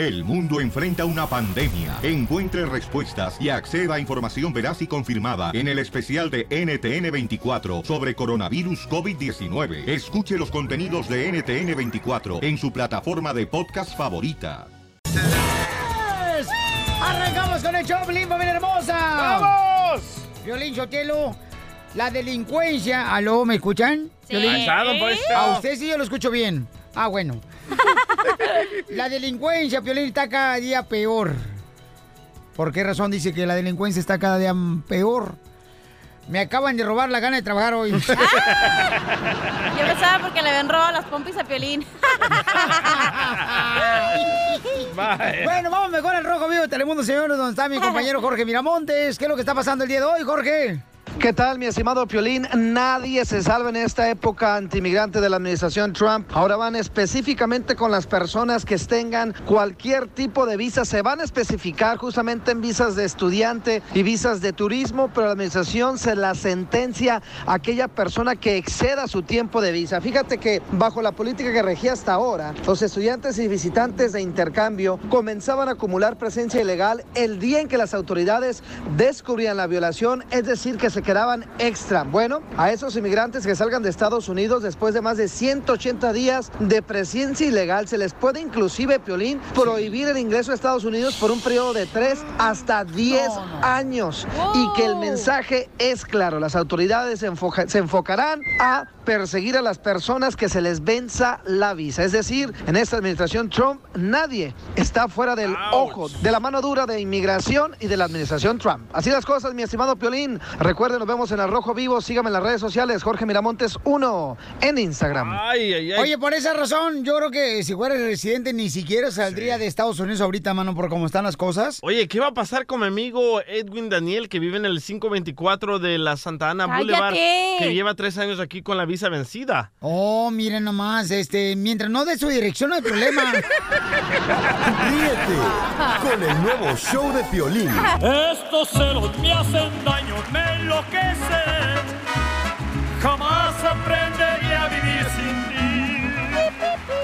El mundo enfrenta una pandemia. Encuentre respuestas y acceda a información veraz y confirmada en el especial de NTN24 sobre coronavirus COVID-19. Escuche los contenidos de NTN24 en su plataforma de podcast favorita. Arrancamos con el show, familia hermosa. ¡Vamos! Violín Sotelo, la delincuencia. ¿Aló, me escuchan? Sí. Poncho. A usted sí yo lo escucho bien. Ah, bueno. la delincuencia, Piolín, está cada día peor. ¿Por qué razón dice que la delincuencia está cada día peor? Me acaban de robar la gana de trabajar hoy. Yo pensaba porque le habían robado las pompis a Piolín. Bueno, vamos mejor al Rojo Vivo de Telemundo, señores, donde está mi compañero Jorge Miramontes. ¿Qué es lo que está pasando el día de hoy, Jorge? ¿Qué tal, mi estimado Piolín? Nadie se salva en esta época antimigrante de la administración Trump. Ahora van específicamente con las personas que tengan cualquier tipo de visa. Se van a especificar justamente en visas de estudiante y visas de turismo, pero la administración se la sentencia a aquella persona que exceda su tiempo de visa. Fíjate que bajo la política que regía hasta ahora, los estudiantes y visitantes de intercambio comenzaban a acumular presencia ilegal el día en que las autoridades descubrían la violación, es decir, que se quedaban extra. Bueno, a esos inmigrantes que salgan de Estados Unidos después de más de 180 días de presencia ilegal, se les puede inclusive, Piolín, prohibir el ingreso a Estados Unidos por un periodo de 3 hasta 10 años. Y que el mensaje es claro, las autoridades se, enfoca- se enfocarán a perseguir a las personas que se les venza la visa. Es decir, en esta administración Trump nadie está fuera del ojo, de la mano dura de inmigración y de la administración Trump. Así las cosas, mi estimado Piolín. Recuerden, nos vemos en el Rojo Vivo. Síganme en las redes sociales, Jorge Miramontes 1 en Instagram. Oye, por esa razón, yo creo que si fuera residente ni siquiera saldría de Estados Unidos ahorita, mano, por cómo están las cosas. Oye, ¿qué va a pasar con mi amigo Edwin Daniel, que vive en el 524 de la Santa Ana ¡Cállate! Boulevard, que lleva tres años aquí con la visa vencida? Oh, miren nomás, este, mientras no dé su dirección no hay problema. Ríete con el nuevo show de Piolín. Estos celos me hacen daño, me enloquecen.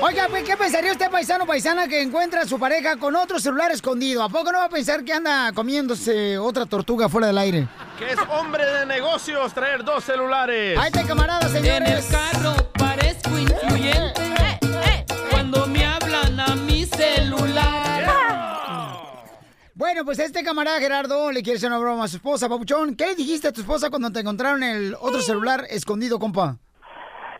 Oiga, pues, ¿qué pensaría usted, paisano o paisana, que encuentra a su pareja con otro celular escondido? ¿A poco no va a pensar que anda comiéndose otra tortuga fuera del aire? Que es hombre de negocios traer dos celulares. Ahí está, camarada, señores. En el carro parezco influyente cuando me hablan a mi celular. Bueno, pues este camarada Gerardo le quiere hacer una broma a su esposa, Papuchón. ¿Qué le dijiste a tu esposa cuando te encontraron el otro celular escondido, compa?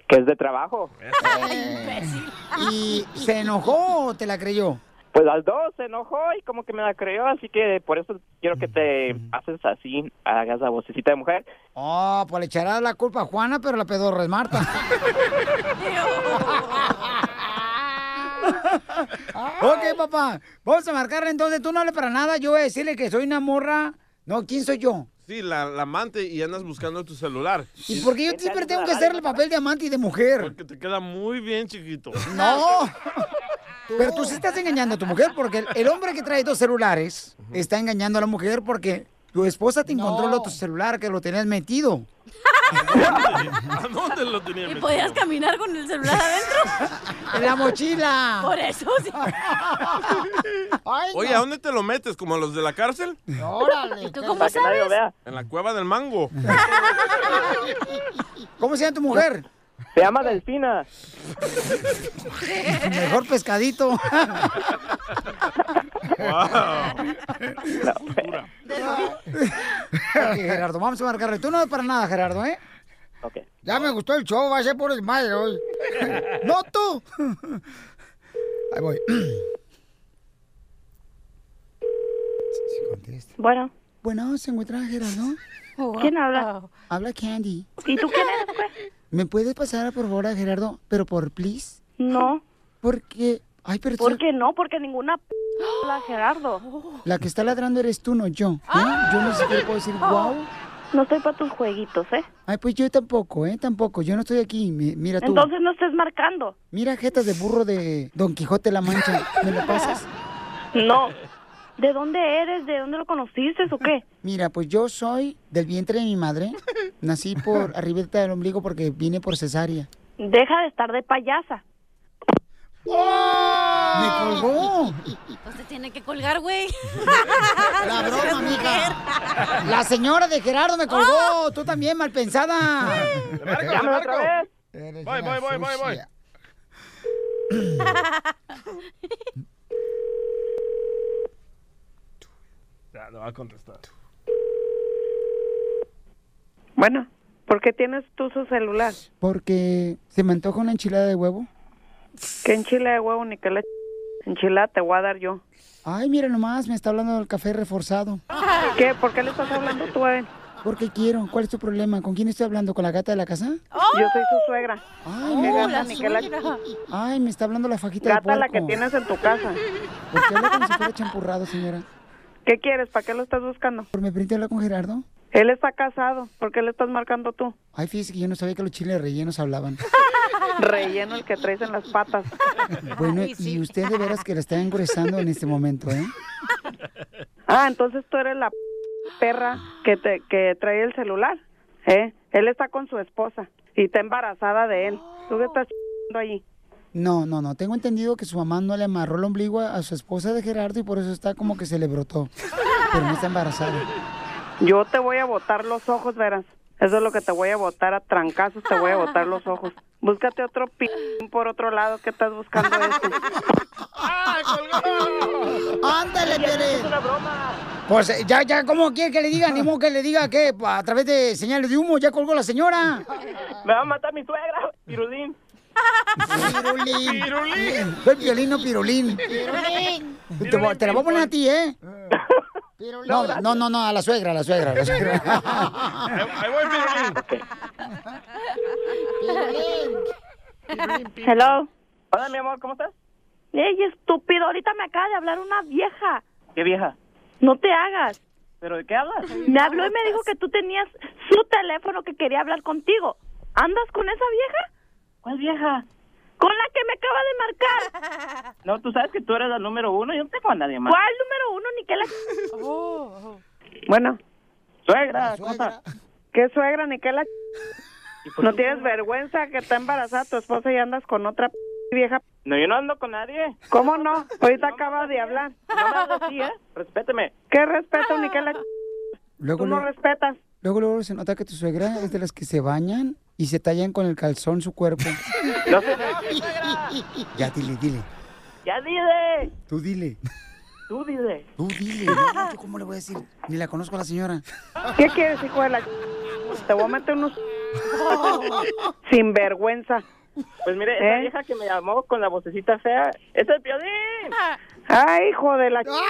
Que es de trabajo. ¿Y se enojó o te la creyó? Pues las dos se enojó y como que me la creyó, así que por eso quiero que te haces así, hagas la vocecita de mujer. Oh, pues le echará la culpa a Juana, pero la pedorra es Marta. ok, papá. Vamos a marcarle entonces. Tú no hables para nada. Yo voy a decirle que soy una morra. No, ¿quién soy yo? Sí, la, la amante y andas buscando tu celular. ¿Y por qué yo siempre tengo que hacer el papel de amante y de mujer? Porque te queda muy bien chiquito. No. Pero tú sí estás engañando a tu mujer porque el, el hombre que trae dos celulares está engañando a la mujer porque tu esposa te encontró el otro celular que lo tenías metido. ¿A dónde lo tenía ¿Y metido? podías caminar con el celular adentro? En la mochila. Por eso sí. Oye, ¿a dónde te lo metes? ¿Como a los de la cárcel? Órale. ¿Y tú cómo sabes? En la cueva del mango. ¿Cómo se llama tu mujer? Se llama Delfina. Mejor pescadito. Ok, Gerardo, vamos a marcarle. Tú no es para nada, Gerardo, ¿eh? Ok. Ya me gustó el show, va a ser por el madre hoy. ¡No tú! Ahí voy. Bueno. Bueno, ¿se encuentra Gerardo? ¿Quién habla? Habla Candy. ¿Y tú quién eres, pues? ¿Me puedes pasar, por favor, a Gerardo? Pero por please. No. Porque... Ay, pero ¿Por qué no? Porque ninguna p la Gerardo. la que está ladrando eres tú, no yo. ¿eh? Yo no siquiera puedo decir wow. No estoy para tus jueguitos, ¿eh? Ay, pues yo tampoco, ¿eh? Tampoco. Yo no estoy aquí. Mi- Mira tú. Entonces no estés marcando. Mira jetas de burro de Don Quijote la Mancha. ¿Me lo pasas? No. ¿De dónde eres? ¿De dónde lo conociste o qué? Mira, pues yo soy del vientre de mi madre. Nací por arribita del ombligo porque vine por cesárea. Deja de estar de payasa. Me colgó. Pues te tiene que colgar, güey. La broma, mija. La señora de Gerardo me colgó. Tú también, mal pensada. Llámame otra vez. Voy, voy, voy, voy, voy. Ya, no va a contestar. Bueno, ¿por qué tienes tú su celular? Porque se me antoja una enchilada de huevo. ¿Qué enchilada de huevo ni qué le enchilada te voy a dar yo? Ay, mira nomás, me está hablando del café reforzado. ¿Qué? ¿Por qué le estás hablando tú a él? Porque quiero. ¿Cuál es tu problema? ¿Con quién estoy hablando? ¿Con la gata de la casa? Yo soy su suegra. Ay, ¿Qué mira. gata ni qué la Ay, me está hablando la fajita de gata la que tienes en tu casa? ¿Por qué habla como si fuera champurrado, señora? ¿Qué quieres? ¿Para qué lo estás buscando? ¿Por me permite hablar con Gerardo? Él está casado. ¿Por qué le estás marcando tú? Ay, fíjese que yo no sabía que los chiles rellenos hablaban. Relleno el que traes en las patas. Bueno, y usted de veras que la está engruesando en este momento, ¿eh? Ah, entonces tú eres la perra que te que trae el celular, ¿eh? Él está con su esposa y está embarazada de él. ¿Tú qué estás haciendo allí? No, no, no. Tengo entendido que su mamá no le amarró el ombligo a a su esposa de Gerardo y por eso está como que se le brotó. Pero no está embarazada. Yo te voy a botar los ojos, verás. Eso es lo que te voy a botar a trancazos, te voy a botar los ojos. Búscate otro p por otro lado que estás buscando esto. ¡Ándale, Piolín! Pues eh, ya, ya, ¿cómo quiere que le diga? Ni modo que le diga que a través de señales de humo ya colgó la señora. Me va a matar mi suegra, Pirulín. Pirulín. Pirulín. Soy Piolín, no Pirulín. Pirulín. Te, te la voy a poner a ti, ¿eh? No, no, no, no, a la suegra, a la suegra, a la suegra. Ahí, voy. Hello. Hola, mi amor, ¿cómo estás? Ey, estúpido, ahorita me acaba de hablar una vieja. ¿Qué vieja? No te hagas. ¿Pero de qué hablas? Me habló y me dijo que tú tenías su teléfono que quería hablar contigo. ¿Andas con esa vieja? ¿Cuál vieja? Con la que me acaba de marcar. No, tú sabes que tú eres la número uno. Yo no tengo a nadie más. ¿Cuál número uno? Ni que la... Bueno, Suegra, ¿cómo estás? ¿qué suegra ni qué la... ¿Y por ¿No tienes vergüenza que está embarazada tu esposa y andas con otra p- vieja? No, yo no ando con nadie. ¿Cómo no? Ahorita acaba de hablar. No me así, ¿eh? Respéteme. ¿Qué respeto ni la... Luego, Tú no luego, respetas. luego, luego se nota que tu suegra es de las que se bañan y se tallan con el calzón su cuerpo. No. Ya, dile, dile. Ya dile. Tú dile. Tú dile. Tú dile. No, ¿yo ¿Cómo le voy a decir? Ni la conozco a la señora. ¿Qué quieres, hijo de la... Te voy a meter unos... Sin vergüenza. Pues mire, esa ¿Eh? vieja que me llamó con la vocecita fea, ¡es el Piolín! Ay, hijo de la... ¡Señora,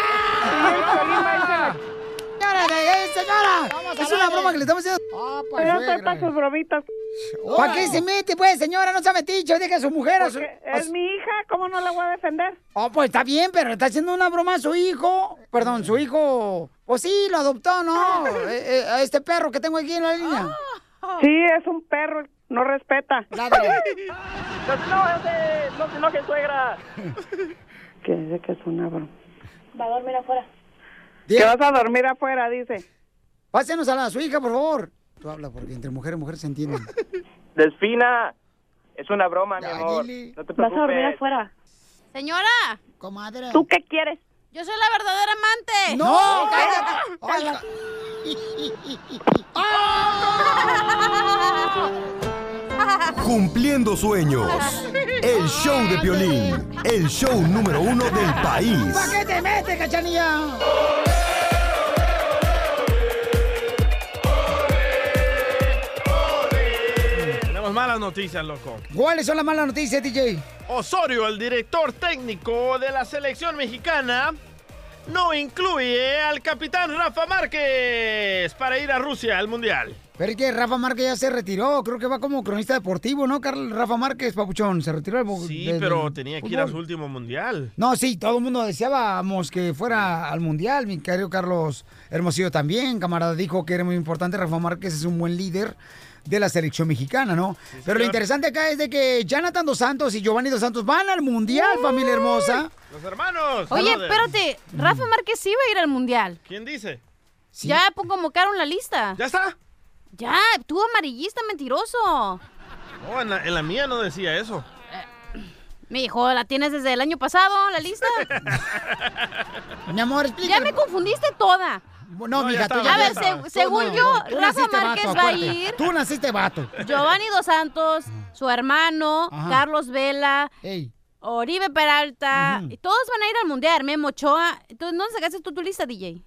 eh, señora! Es una broma que le estamos haciendo. Ah, pues, Pero suegra. sepa sus bromitas. ¿Para qué se mete, pues, señora? No se ha metido. Deja a su mujer. A su... Es mi hija, ¿cómo no la voy a defender? Oh, pues está bien, pero está haciendo una broma a su hijo. Perdón, su hijo. Pues sí, lo adoptó, ¿no? Eh, eh, a este perro que tengo aquí en la línea. Sí, es un perro, no respeta. ¡No no se enoje, suegra! Que dice que es una broma. Va a dormir afuera. Que vas a dormir afuera, dice. Pásenos a la, su hija, por favor. Tú habla porque entre mujer y mujer se entienden. Delfina, es una broma, mi amor. dile. No te Vas a dormir preocupes. afuera. Señora, Comadre. ¿Tú qué quieres? yo soy la verdadera amante. ¡No! ¡Cállate! Cumpliendo sueños. El show de Piolín. El show número uno del país. ¿Para qué te metes, cachanilla? Malas noticias, loco. ¿Cuáles son las malas noticias, DJ? Osorio, el director técnico de la selección mexicana, no incluye al capitán Rafa Márquez para ir a Rusia al Mundial. Pero es que Rafa Márquez ya se retiró. Creo que va como cronista deportivo, ¿no, Carl? Rafa Márquez, papuchón. Se retiró del Sí, pero tenía que ir a su último Mundial. No, sí, todo el mundo deseábamos que fuera al Mundial. Mi querido Carlos Hermosillo también, camarada, dijo que era muy importante. Rafa Márquez es un buen líder de la selección mexicana, ¿no? Pero lo interesante acá es de que Jonathan Dos Santos y Giovanni Dos Santos van al Mundial, familia hermosa. Los hermanos. Oye, espérate, Rafa Márquez sí iba a ir al mundial. ¿Quién dice? Sí. Ya convocaron la lista. ¿Ya está? Ya, tú amarillista mentiroso. No, en la, en la mía no decía eso. Mi hijo, ¿la tienes desde el año pasado, la lista? Mi amor, Ya me confundiste toda. No, mija, tú ya A ver, estás. se- Tú según yo, Rafa Márquez vato, va a ir. Tú naciste vato. Giovanni Dos Santos, su hermano, Ajá. Carlos Vela, Oribe Peralta, y todos van a ir al mundial, Memo Ochoa. Entonces, ¿dónde sacaste tú tu lista, DJ?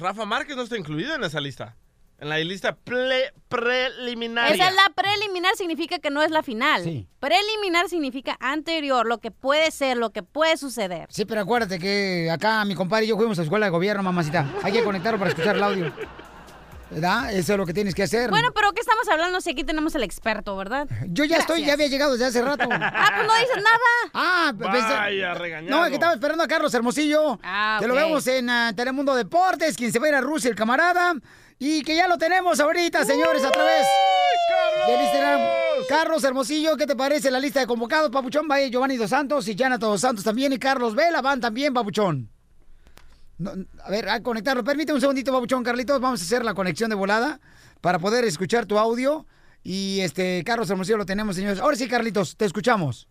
Rafa Márquez no está incluido en esa lista. En la lista ple- preliminaria. Esa es la preliminar, significa que no es la final. Preliminar significa anterior, lo que puede ser, lo que puede suceder. Sí, pero acuérdate que acá mi compadre y yo fuimos a escuela de gobierno, mamacita. Hay que conectarlo para escuchar el audio. ¿Verdad? Eso es lo que tienes que hacer. Bueno, pero ¿qué estamos hablando si aquí tenemos el experto, verdad? Yo ya estoy, ya había llegado desde hace rato. Ah, pues no dices nada. Ah, Vaya, regañado. No, es que estaba esperando a Carlos Hermosillo. Ah, Que lo vemos en ah, Telemundo Deportes, quien se va a ir a Rusia, el camarada. Y que ya lo tenemos ahorita, señores, a través del Instagram. Carlos Hermosillo, ¿qué te parece la lista de convocados? Papuchón va a ir Giovanni Dos Santos y Jana Dos Santos también. Y Carlos Vela van también, Papuchón. No, a ver, a conectarlo. Permíteme un segundito, Papuchón, Carlitos. Vamos a hacer la conexión de volada para poder escuchar tu audio. Y este, Carlos Hermosillo lo tenemos, señores. Ahora sí, Carlitos, te escuchamos.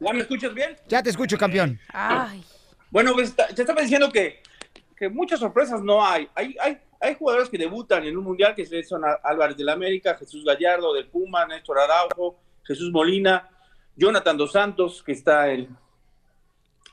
¿Ya me escuchas bien? Ya te escucho, campeón. Ay. Bueno, pues está- te estaba diciendo que, muchas sorpresas no hay. Hay, hay. hay jugadores que debutan en un mundial que son Álvarez del América, Jesús Gallardo del Puma, Néstor Araujo, Jesús Molina, Jonathan Dos Santos, que está en,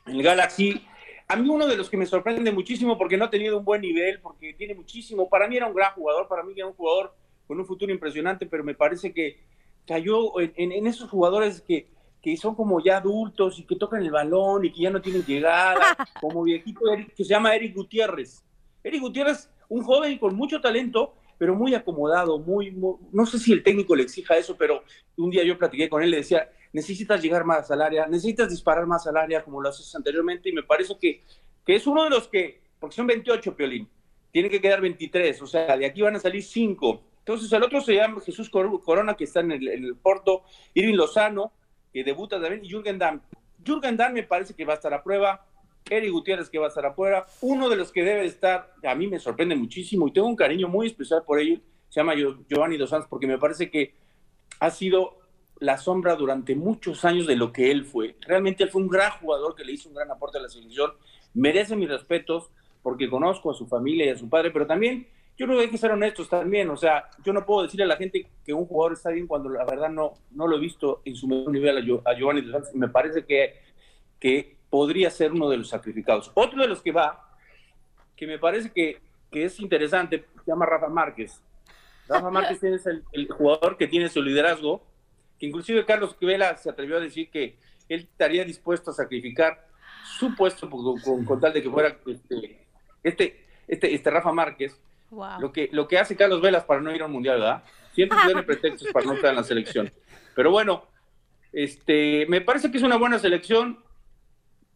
el Galaxy. A mí uno de los que me sorprende muchísimo porque no ha tenido un buen nivel, porque tiene muchísimo. Para mí era un gran jugador, para mí era un jugador con un futuro impresionante, pero me parece que cayó en esos jugadores que, que son como ya adultos y que tocan el balón y que ya no tienen llegada, como viejito Eric- que se llama Eric Gutiérrez. Eric Gutiérrez, un joven con mucho talento, pero muy acomodado, muy, muy- no sé si el técnico le exija eso, pero un día yo platiqué con él, le decía, necesitas llegar más al área, necesitas disparar más al área como lo haces anteriormente, y me parece que, que es uno de los que, porque son 28, Piolín, tiene que quedar 23, o sea, de aquí van a salir 5. Entonces el otro se llama Jesús Cor- Corona, que está en el, en el Porto, Irving Lozano, que debuta también, y Jürgen Damm. Jürgen Damm me parece que va a estar a prueba, Eric Gutiérrez que va a estar a prueba, uno de los que debe de estar, a mí me sorprende muchísimo y tengo un cariño muy especial por ellos, se llama Gio- Giovanni Dos Santos, porque me parece que ha sido la sombra durante muchos años de lo que él fue. Realmente él fue un gran jugador que le hizo un gran aporte a la selección, merece mis respetos porque conozco a su familia y a su padre, pero también yo creo que hay que ser honestos también, o sea, yo no puedo decirle a la gente que un jugador está bien cuando la verdad no, no lo he visto en su mejor nivel a, Gio- a Giovanni Dos Santos, y me parece que, que podría ser uno de los sacrificados. Otro de los que va, que me parece que, que es interesante, se llama Rafa Márquez. Rafa Márquez es el, el jugador que tiene su liderazgo, que inclusive Carlos Vela se atrevió a decir que él estaría dispuesto a sacrificar su puesto por- con, con tal de que fuera este, este, este, este Rafa Márquez. Lo, que, lo que hace Carlos Velas para no ir a un mundial, ¿verdad? Siempre tiene pretextos para no estar en la selección. Pero bueno, este, me parece que es una buena selección.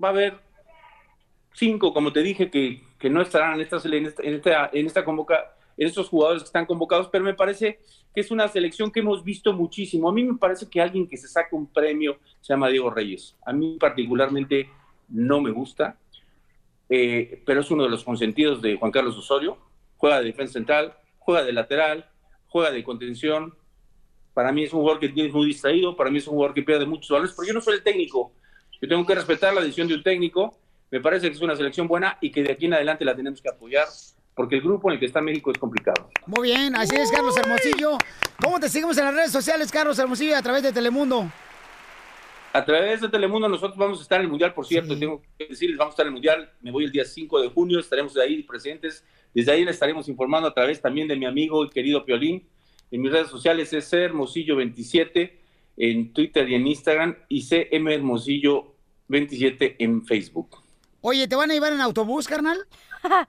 Va a haber cinco, como te dije, que, que no estarán en esta, en esta, en esta, en esta convoca, en estos jugadores que están convocados, pero me parece que es una selección que hemos visto muchísimo. A mí me parece que alguien que se saca un premio se llama Diego Reyes. A mí particularmente no me gusta, eh, pero es uno de los consentidos de Juan Carlos Osorio. Juega de defensa central, juega de lateral, juega de contención. Para mí es un jugador que tiene muy distraído, para mí es un jugador que pierde muchos balones, pero yo no soy el técnico. Yo tengo que respetar la decisión de un técnico. Me parece que es una selección buena y que de aquí en adelante la tenemos que apoyar, porque el grupo en el que está México es complicado. Muy bien, así es, Carlos Hermosillo. ¿Cómo te seguimos en las redes sociales, Carlos Hermosillo, a través de Telemundo? A través de Telemundo nosotros vamos a estar en el Mundial, por cierto, tengo que decirles, vamos a estar en el Mundial, me voy el día 5 de junio, estaremos ahí presentes, desde ahí les estaremos informando a través también de mi amigo y querido Piolín, en mis redes sociales es C Hermosillo27 en Twitter y en Instagram y CM Hermosillo27 en Facebook. Oye, ¿te van a llevar en autobús, carnal?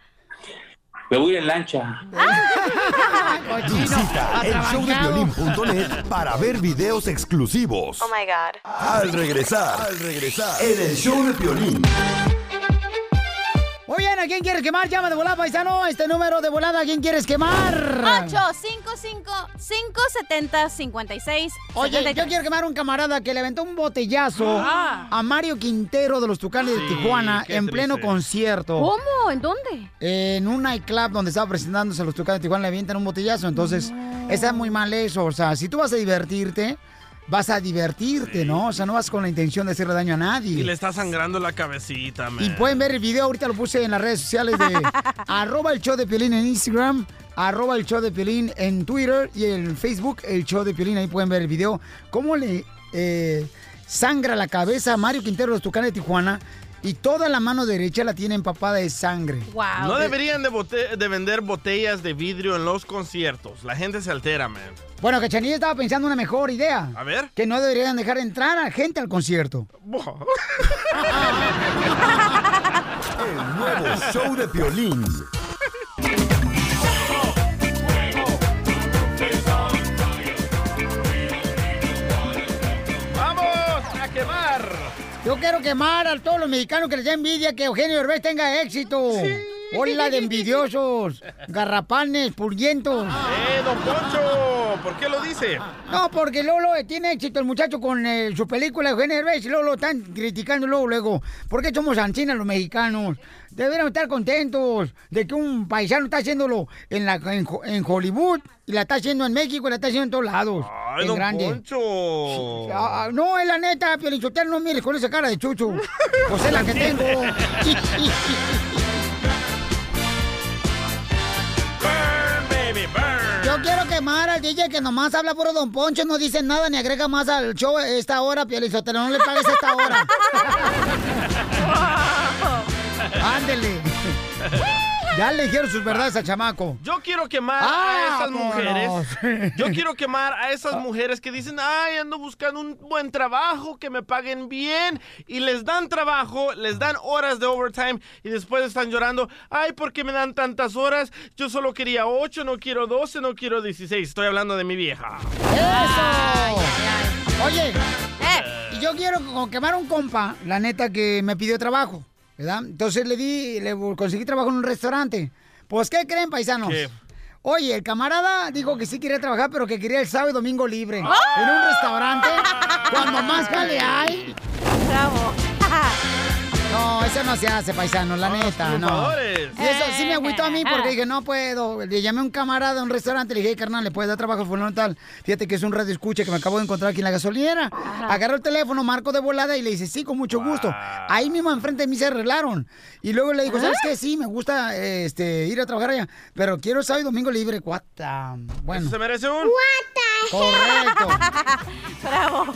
Me voy en lancha. Visita elshowdepiolín.net para ver videos exclusivos. Oh my God. Al regresar, al regresar, en el show de Piolín. Muy bien, ¿a quién quieres quemar? Llama de volada, paisano. Este número de volada, ¿a quién quieres quemar? 855-570-56. Oye, yo quiero quemar a un camarada que le aventó un botellazo Ah. a Mario Quintero de los Tucanes de Tijuana en pleno triste. concierto. ¿Cómo? ¿En dónde? En un nightclub donde estaba presentándose los Tucanes de Tijuana le avientan un botellazo. Entonces, está muy mal eso. O sea, si tú vas a divertirte, vas a divertirte, ¿no? O sea, no vas con la intención de hacerle daño a nadie. Y le está sangrando la cabecita, man. Y pueden ver el video, ahorita lo puse en las redes sociales de arroba el show de Piolín en Instagram, arroba el show de Piolín en Twitter y en Facebook, el show de Piolín, ahí pueden ver el video. Cómo le eh, sangra la cabeza a Mario Quintero de los Tucanes de Tijuana y toda la mano derecha la tiene empapada de sangre. No deberían de, bote- de vender botellas de vidrio en los conciertos. La gente se altera, man. Bueno, Cachanilla estaba pensando una mejor idea. A ver. Que no deberían dejar entrar a gente al concierto. El nuevo show de Piolín. Quiero quemar a todos los mexicanos que les da envidia que Eugenio Derbez tenga éxito. Hola de envidiosos, garrapanes, purguientos. ¡Eh, don Poncho! ¿Por qué lo dice? No, porque Lolo tiene éxito el muchacho con eh, su película Eugenio Derbez y luego lo están criticando luego, luego. ¿Por qué somos ancianos los mexicanos? Deberíamos estar contentos de que un paisano está haciéndolo en, la, en, Ho- en Hollywood y la está haciendo en México y la está haciendo en todos lados. ¡Ay, en don grande. Poncho! Ah, no, es la neta, Piolichotero, no mires con esa cara de chucho. Pues es la que tengo. quiero quemar al DJ que nomás habla puro Don Poncho, no dice nada ni agrega más al show esta hora, Piolizotero, no le pagues esta hora. Ándele. Ya le dijeron sus verdades al chamaco. Yo quiero quemar Ah, a esas vámonos. mujeres. Yo quiero quemar a esas mujeres que dicen, ay, ando buscando un buen trabajo, que me paguen bien. Y les dan trabajo, les dan horas de overtime y después están llorando, ay, ¿por qué me dan tantas horas? Yo solo quería 8, no quiero 12, no quiero 16. Estoy hablando de mi vieja. ¡Eso! Oye, y yo quiero quemar a un compa, la neta, que me pidió trabajo, ¿verdad? Entonces le di, le conseguí trabajo en un restaurante. Pues, ¿qué creen, paisanos? ¿Qué? Oye, el camarada dijo que sí quería trabajar, pero que quería el sábado y domingo libre. ¡Ah! En un restaurante, cuando más jale hay. Bravo. No, eso no se hace, paisano, la neta, no. Y eso sí me agüitó a mí porque dije, no puedo. Le llamé a un camarada a un restaurante, le dije, "Hey, carnal, ¿le puedes dar trabajo a fulano tal? Fíjate que es un radio escucha que me acabo de encontrar aquí en la gasolinera. Agarró el teléfono, marco de volada y le dice, sí, con mucho gusto. Ahí mismo enfrente de mí se arreglaron. Y luego le dijo, ¿sabes qué? Sí, me gusta este, ir a trabajar allá, pero quiero sábado y domingo libre. Cuata. Bueno. ¿Eso se merece un? Correcto. Bravo.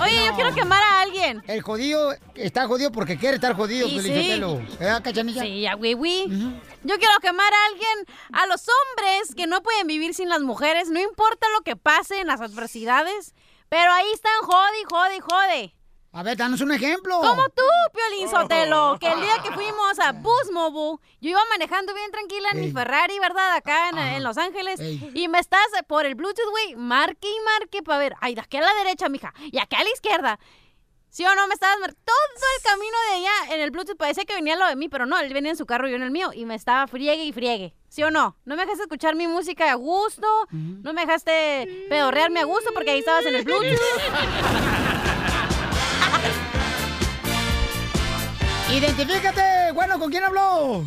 Oye, yo quiero quemar a alguien. El jodido está jodido porque quiere estar jodido, Y sí. ¿Verdad, cachanilla? Sí, ya, güey, güey. Yo quiero quemar a alguien, a los hombres que no pueden vivir sin las mujeres, no importa lo que pase en las adversidades, pero ahí están jode, jode, jode. A ver, danos un ejemplo. Como tú, Piolín Sotelo, que el día que fuimos a Mobile, yo iba manejando bien tranquila en mi. Ferrari, ¿verdad? Acá en, en Los Ángeles. Ey. Y me estás por el Bluetooth, güey, marque y marque para ver. Ay, de aquí a la derecha, mija, y acá a la izquierda. ¿Sí o no? Me estabas... mar- Todo el camino de allá en el Bluetooth parecía que venía lo de mí, pero no, él venía en su carro y yo en el mío. Y me estaba friegue y friegue. ¿Sí o no? No me dejaste escuchar mi música a gusto. No me dejaste pedorrearme a gusto porque ahí estabas en el Bluetooth. Identifícate, bueno, ¿con quién habló?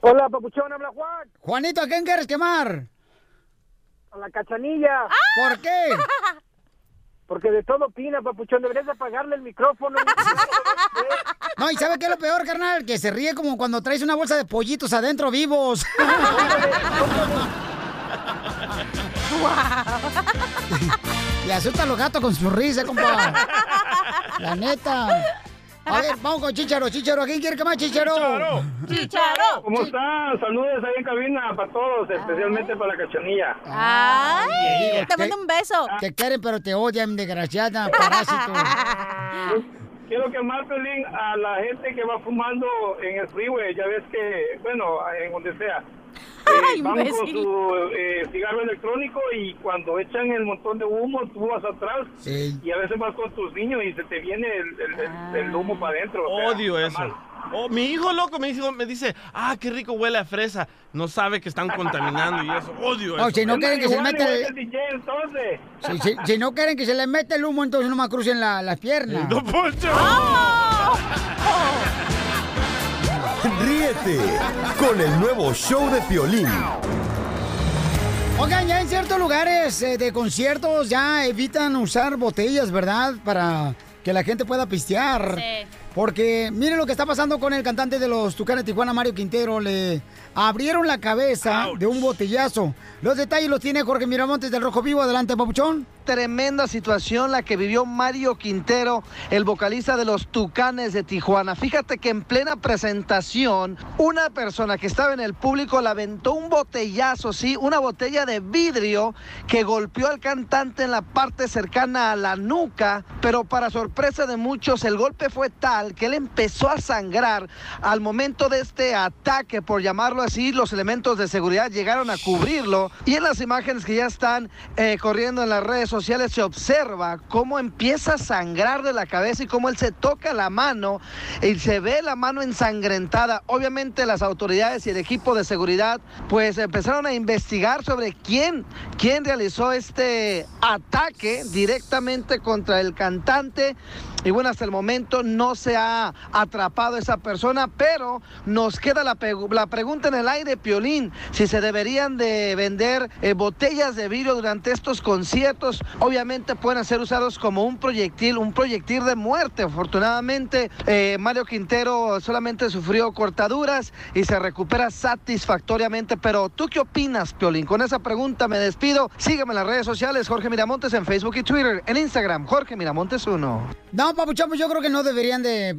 Hola, papuchón, habla Juan. Juanito, ¿a quién quieres quemar? A la cachanilla. ¿Por qué? Porque de todo opina, papuchón. Deberías apagarle el micrófono. No, ¿y sabe qué es lo peor, carnal? Que se ríe como cuando traes una bolsa de pollitos adentro vivos. Le asusta a los gatos con su risa, compa. La neta. A ver, vamos con Chicharo. Chicharo, ¿a quién quiere quemar, Chicharo? ¡Chicharo! ¿Cómo están? Saludos ahí en cabina para todos, especialmente para la cachanilla. ¡Ay! Te mando un beso. Te quieren, pero te odian, desgraciada, parásito. Quiero quemar, Pelín, a la gente que va fumando en el freeway. Ya ves que, bueno, en donde sea. Eh, van con imbécil. su eh, cigarro electrónico y cuando echan el montón de humo, tú vas atrás Sí. y a veces vas con tus niños y se te viene el, el- el- el humo para adentro. o sea, Odio eso. Oh, mi hijo loco me dice, me dice, ah, qué rico huele a fresa. No sabe que están contaminando y eso. Odio eso. No, si no quieren que se meta el- DJ. Si, si- si no quieren que se les meta el humo, entonces no me crucen la- las piernas. ¡Don Poncho! Ríete con el nuevo show de Piolín. Oigan, ya en ciertos lugares eh, de conciertos ya evitan usar botellas, ¿verdad? Para que la gente pueda pistear. Sí. Porque miren lo que está pasando con el cantante de los Tucanes Tijuana, Mario Quintero. Le abrieron la cabeza de un botellazo. Los detalles los tiene Jorge Miramontes del Rojo Vivo. Adelante, papuchón. Tremenda situación la que vivió Mario Quintero, el vocalista de los Tucanes de Tijuana. Fíjate que en plena presentación, una persona que estaba en el público le aventó un botellazo, sí, una botella de vidrio que golpeó al cantante en la parte cercana a la nuca, pero para sorpresa de muchos, el golpe fue tal que él empezó a sangrar. Al momento de este ataque, por llamarlo así, los elementos de seguridad llegaron a cubrirlo y en las imágenes que ya están eh, corriendo en las redes sociales se observa cómo empieza a sangrar de la cabeza y cómo él se toca la mano y se ve la mano ensangrentada. Obviamente las autoridades y el equipo de seguridad pues empezaron a investigar sobre quién, quién realizó este ataque directamente contra el cantante. Y bueno, hasta el momento no se ha atrapado esa persona, pero nos queda la, la pregunta en el aire, Piolín, si se deberían de vender eh, botellas de vidrio durante estos conciertos. Obviamente pueden ser usados como un proyectil, un proyectil de muerte. Afortunadamente, eh, Mario Quintero solamente sufrió cortaduras y se recupera satisfactoriamente. Pero ¿tú qué opinas, Piolín? Con esa pregunta me despido. Sígueme en las redes sociales, Jorge Miramontes en Facebook y Twitter, en Instagram, Jorge Miramontes 1. No, papuchón, pues yo creo que no deberían de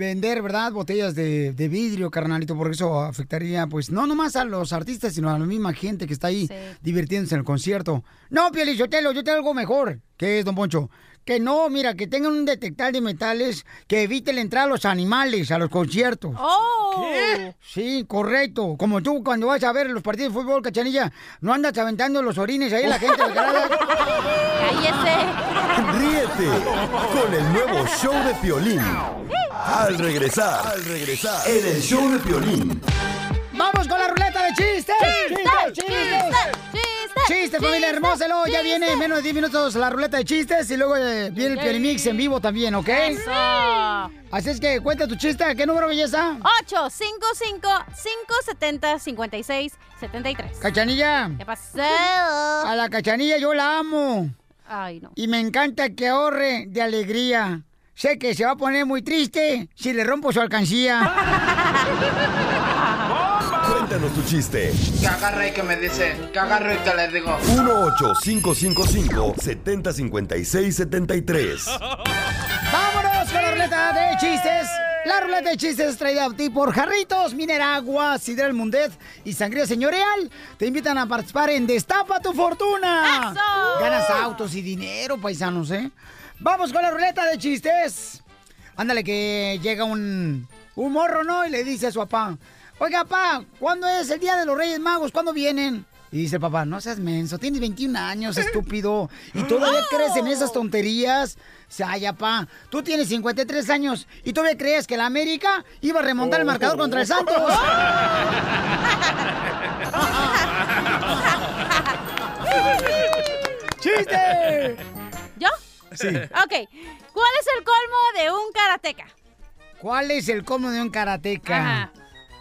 vender, ¿verdad? Botellas de, de vidrio, carnalito, porque eso afectaría, pues, no nomás a los artistas, sino a la misma gente que está ahí divirtiéndose en el concierto. No, Piolín, yo te lo, yo te algo mejor. ¿Qué es, don Poncho? Que no, mira, que tengan un detector de metales que evite la entrada a los animales a los conciertos. ¡Oh! ¿Qué? Sí, correcto. Como tú cuando vas a ver los partidos de fútbol, cachanilla, no andas aventando los orines ahí a la gente. ¡Cállese! Ríete con el nuevo show de Piolín. Al regresar, al regresar, en el show de Piolín. ¡Vamos con la ruleta de chistes! ¡Chistes, chistes! ¡Chistes, familia hermosa! Luego ya viene en menos de 10 minutos la ruleta de chistes y luego eh, viene el Piolimix en vivo también, ¿ok? Eso. Así es que cuenta tu chiste. ¿A qué número, belleza? 855-570-5673. Cachanilla. ¿Qué pasó? A la cachanilla yo la amo. Ay, no. Y me encanta que ahorre de alegría. Sé que se va a poner muy triste si le rompo su alcancía. Cuéntanos tu chiste. Que agarre y que me dice, que agarre y que le digo. 1-855-570-5673. ¡Vámonos con la ruleta de chistes! La ruleta de chistes es traída a ti por Jarritos, Mineragua, Sidral Mundet y Sangría Señorial. Te invitan a participar en Destapa tu Fortuna. ¡Eso! Ganas autos y dinero, paisanos, ¿eh? Vamos con la ruleta de chistes. Ándale, que llega un, un morro, ¿no? Y le dice a su papá, oiga, papá, ¿cuándo es el Día de los Reyes Magos? ¿Cuándo vienen? Y dice el papá, no seas menso, tienes 21 años, estúpido, y todavía crees en esas tonterías. Dice, ay, papá, tú tienes 53 años y todavía crees que la América iba a remontar el marcador contra el Santos. ¡Chiste! ¿Yo? Sí. Ok. ¿Cuál es el colmo de un karateca? ¿Cuál es el colmo de un karateca? Ajá.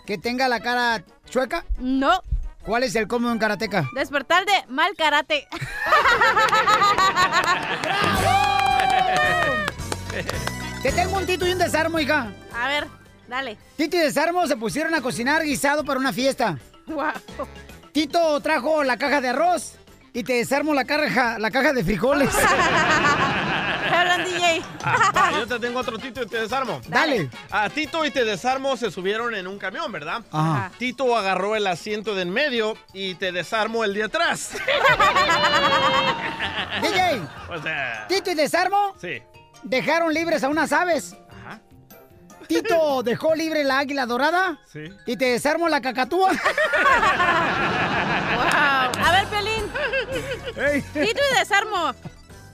¿Que tenga la cara chueca? No. ¿Cuál es el colmo de un karateca? Despertar de mal karate. Te tengo un tito y un desarmo, hija. A ver, dale. Tito y desarmo se pusieron a cocinar guisado para una fiesta. Wow. Tito trajo la caja de arroz y te desarmo la caja, la caja de frijoles. hablan, DJ? Ah, yo te tengo otro Tito y te desarmo. Dale. A Tito y te desarmo se subieron en un camión, ¿verdad? Ajá. Tito agarró el asiento de en medio y te desarmo el de atrás. DJ, O sea, Tito y desarmo sí. dejaron libres a unas aves. Ajá. Tito dejó libre la águila dorada Sí. y te desarmo la cacatúa. Wow. A ver, Piolín. Tito y desarmo.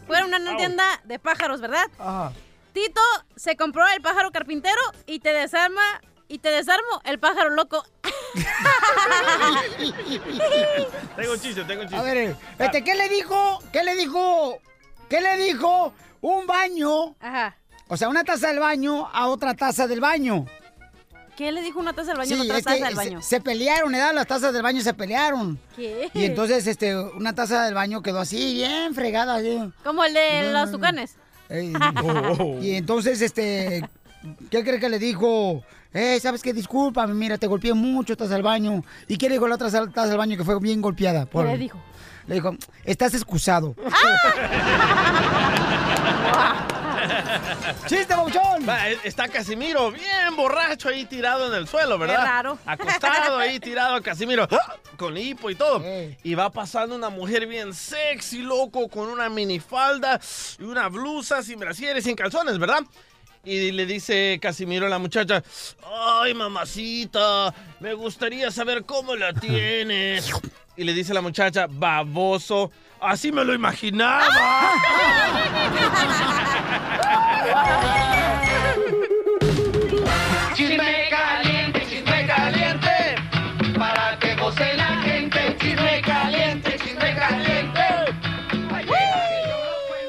Fueron a una tienda de pájaros, ¿verdad? Ajá. Tito se compró el pájaro carpintero y te desarma y te desarmo el pájaro loco. Tengo un chiste, tengo un chiste. A ver, este, ¿qué le dijo? ¿Qué le dijo? ¿Qué le dijo un baño? Ajá. O sea, una taza del baño a otra taza del baño. ¿Qué le dijo una taza del baño Sí, a otra taza del se, baño? se pelearon, ¿verdad? Las tazas del baño se pelearon. ¿Qué? Y entonces, este, una taza del baño quedó así, bien fregada. así. Como el de los tucanes. Ey, Y entonces, este, ¿qué cree que le dijo? Eh, ¿sabes qué? Discúlpame, mira, te golpeé mucho, taza del baño. ¿Y qué le dijo la otra taza del baño que fue bien golpeada? ¿Qué le dijo? Le dijo, estás excusado. ¡Chiste, Bauchón! Va, e- Está Casimiro bien borracho ahí tirado en el suelo, ¿verdad? Qué raro. Acostado ahí tirado Casimiro, ¡ah! con hipo y todo. Y va pasando una mujer bien sexy, loco, con una minifalda y una blusa sin brasieres, sin calzones, ¿verdad? Y le dice Casimiro a la muchacha, ay mamacita, me gustaría saber cómo la tienes. Y le dice la muchacha, baboso, así me lo imaginaba. Chisme caliente, chisme caliente, para que goce la gente. Chisme caliente, chisme caliente.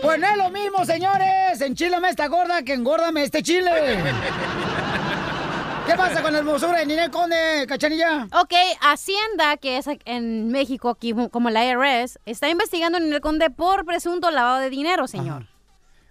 Pues no es lo mismo, señores. Enchílame esta gorda que engórdame este chile. ¿Qué pasa con la hermosura de Ninel Conde, cachanilla? Ok, Hacienda, que es en México, aquí como la IRS, está investigando a Ninel Conde por presunto lavado de dinero, señor.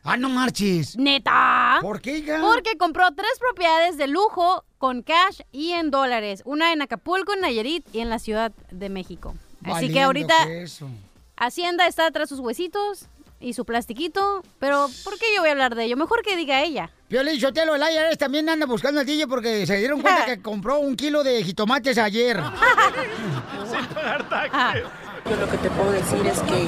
Ah, no marches. ¿Neta? ¿Por qué, hija? Porque compró tres propiedades de lujo con cash y en dólares. Una en Acapulco, en Nayarit y en la Ciudad de México. Así que ahorita queso. Hacienda está tras sus huesitos y su plastiquito. Pero, ¿por qué yo voy a hablar de ello? Mejor que diga ella. Piolín Sotelo, el IRS también anda buscando al DJ porque se dieron cuenta que compró un kilo de jitomates ayer. Yo lo que te puedo decir es que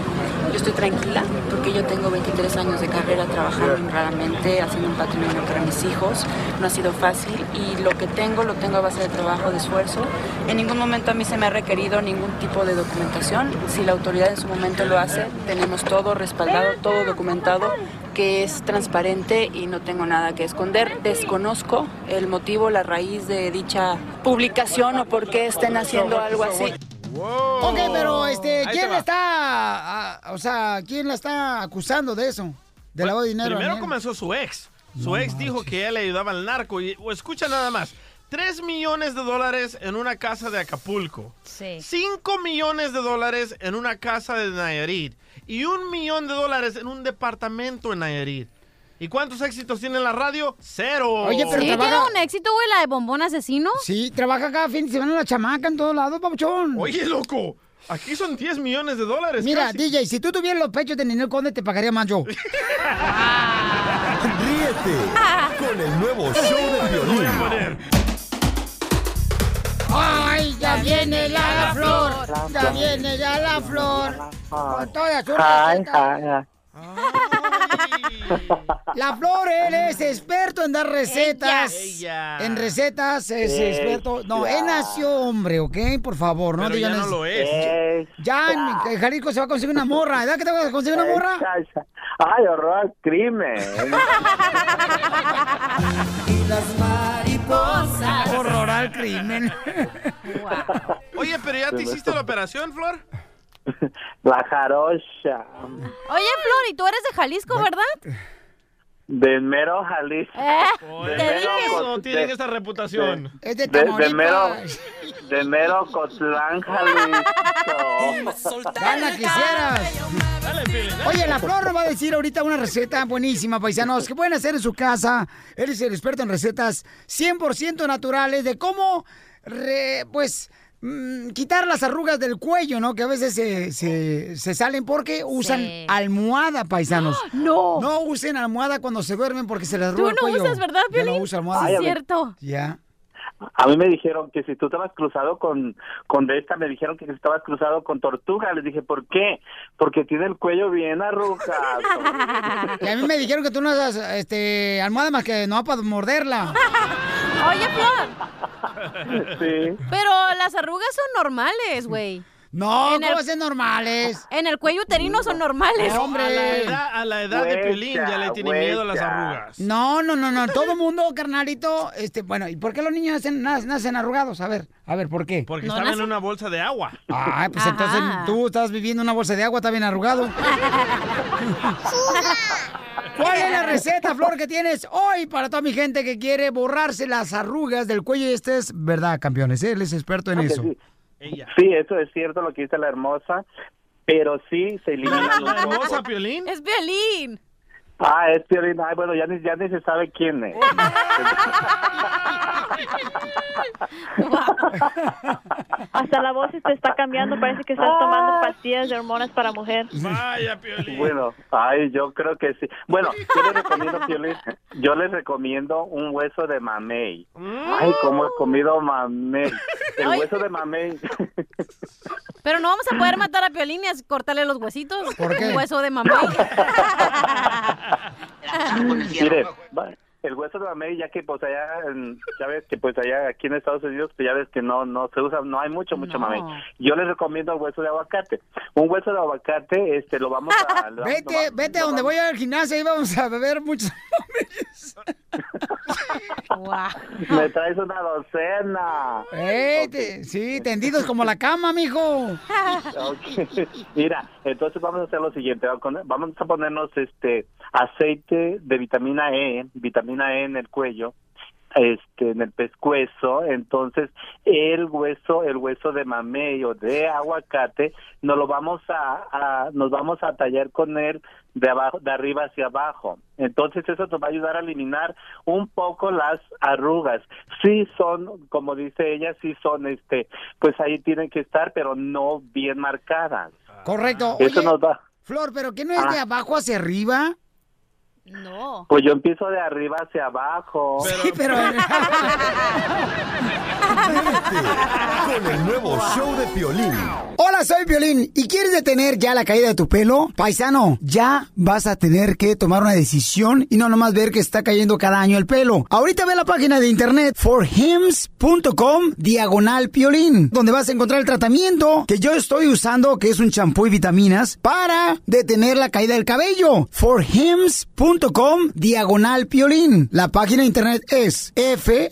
yo estoy tranquila porque yo tengo 23 años de carrera trabajando honradamente, haciendo un patrimonio para mis hijos. No ha sido fácil y lo que tengo lo tengo a base de trabajo, de esfuerzo. En ningún momento a mí se me ha requerido ningún tipo de documentación. Si la autoridad en su momento lo hace, tenemos todo respaldado, todo documentado que es transparente y no tengo nada que esconder. Desconozco el motivo, la raíz de dicha publicación o por qué estén haciendo algo así. Ok, pero este, ¿quién está, ah, o sea, quién la está acusando de eso? De lavado de dinero. Primero Daniel? comenzó su ex. Su ex dijo que ella le ayudaba al narco. Y o escucha nada más. 3 millones de dólares en una casa de Acapulco. Sí. 5 millones de dólares en una casa de Nayarit. Y un millón de dólares en un departamento en Nayarit. ¿Y cuántos éxitos tiene en la radio? Cero. Oye, pero ¿Sí trabaja- tiene un éxito, güey, la de bombón asesino? Sí, trabaja cada fin de semana la chamaca en todos lados, papuchón. Oye, loco. Aquí son 10 millones de dólares. Mira, casi. DJ, si tú tuvieras los pechos de Ninel Conde, te pagaría más yo. Ríete con el nuevo show de violín. ¡Ay, ya viene la flor! ¡Ya viene ya la flor! Con todas sus Ay, ay, ay. La Flor, él es experto en dar recetas. Ella. En recetas es Ella. experto. No, él nació hombre, ¿ok? Por favor, no Pero ya digan no eso. lo es. Ya en Jalisco se va a conseguir una morra. ¿Verdad que te vas a conseguir una morra? Ay, horror al crimen. Las mariposas. Horror al crimen. Oye, pero ya te hiciste la operación, Flor. La jarocha. Oye, Flor, y tú eres de Jalisco, ¿verdad? De mero Jalisco. Eh, De te mero dije. co- tienen de- esta reputación. Es de De, de mero, de mero Cotlán, Jalisco. Gana quisieras. Dale, Piolín, dale. Oye, la Flor nos va a decir ahorita una receta buenísima, paisanos, que pueden hacer en su casa. Él es el experto en recetas 100% naturales de cómo, re- pues, mm, quitar las arrugas del cuello, ¿no? Que a veces se, se- se salen porque usan Sí. almohada, paisanos. No. No usen almohada cuando se duermen porque se les Tú arruga el no cuello. usas, ¿verdad, Yo no uso almohada. Sí, es cierto. Ya. A mí me dijeron que si tú estabas cruzado con, con de esta, me dijeron que si estabas cruzado con tortuga. Les dije, ¿por qué? Porque tiene el cuello bien arrugado. Y a mí me dijeron que tú no usas este, almohada más que no para morderla. Oye, Flor, Sí. pero las arrugas son normales, güey. No, En el- ¿cómo hacen normales? En el cuello uterino son normales. No, A hombre. la edad, a la edad de Piolín ya le tiene miedo a las arrugas. No, no, no, no. Todo mundo, carnalito, este, bueno, ¿y por qué los niños nacen, nac- nacen arrugados? A ver, a ver, ¿por qué? Porque No estaba en una bolsa de agua. Ay, pues Ajá. entonces tú estás viviendo una bolsa de agua, está bien arrugado. ¿Cuál es la receta, Flor, que tienes hoy para toda mi gente que quiere borrarse las arrugas del cuello? Y este es verdad, campeones. ¿eh? Él es experto en Ah, eso. sí. Sí, eso es cierto lo que dice la hermosa, pero sí se elimina hermosa, Piolín? Es violín. Ah, es Piolín. Ay, bueno, ya ni, ya ni se sabe quién es. Hasta la voz se te está cambiando, parece que estás tomando pastillas de hormonas para mujer. Vaya, Piolín. Bueno, ay, yo creo que sí. Bueno, yo les recomiendo, Piolín, yo les recomiendo un hueso de mamey. Ay, cómo he comido mamey. El hueso de mamey. Pero no vamos a poder matar a Piolín y cortarle los huesitos. ¿Por qué? Un hueso de mamá. Mire, el hueso de mamey, ya que pues allá, ya ves que pues allá aquí en Estados Unidos, pues ya ves que no no se usa, no hay mucho, mucho mamey. Yo les recomiendo el hueso de aguacate. Un hueso de aguacate, este, lo vamos a... lo- Vete, lo- vete a donde voy al gimnasio y vamos a beber muchos. Me traes una docena. Eh, te- sí, tendidos como la cama, mijo. Ok. Mira, entonces vamos a hacer lo siguiente, vamos a ponernos este aceite de vitamina E, vitamina E en el cuello, este en el pescuezo, entonces el hueso, el hueso de mamey o de aguacate, nos lo vamos a, a- nos vamos a tallar con él de abajo, de arriba hacia abajo. Entonces eso nos va a ayudar a eliminar un poco las arrugas. Sí son, como dice ella, sí son este, pues ahí tienen que estar, pero no bien marcadas. Correcto. Eso Oye, nos va. Flor, ¿pero qué no es de Ah. abajo hacia arriba? No. Pues yo empiezo de arriba hacia abajo. Sí, pero... Con el nuevo show de Piolín. Hola, soy Violín. ¿Y quieres detener ya la caída de tu pelo? Paisano, ya vas a tener que tomar una decisión y no nomás ver que está cayendo cada año el pelo. Ahorita ve la página de internet forhims.com diagonal piolín, donde vas a encontrar el tratamiento que yo estoy usando, que es un champú y vitaminas, para detener la caída del cabello. forhims.com diagonal piolín. La página de internet es f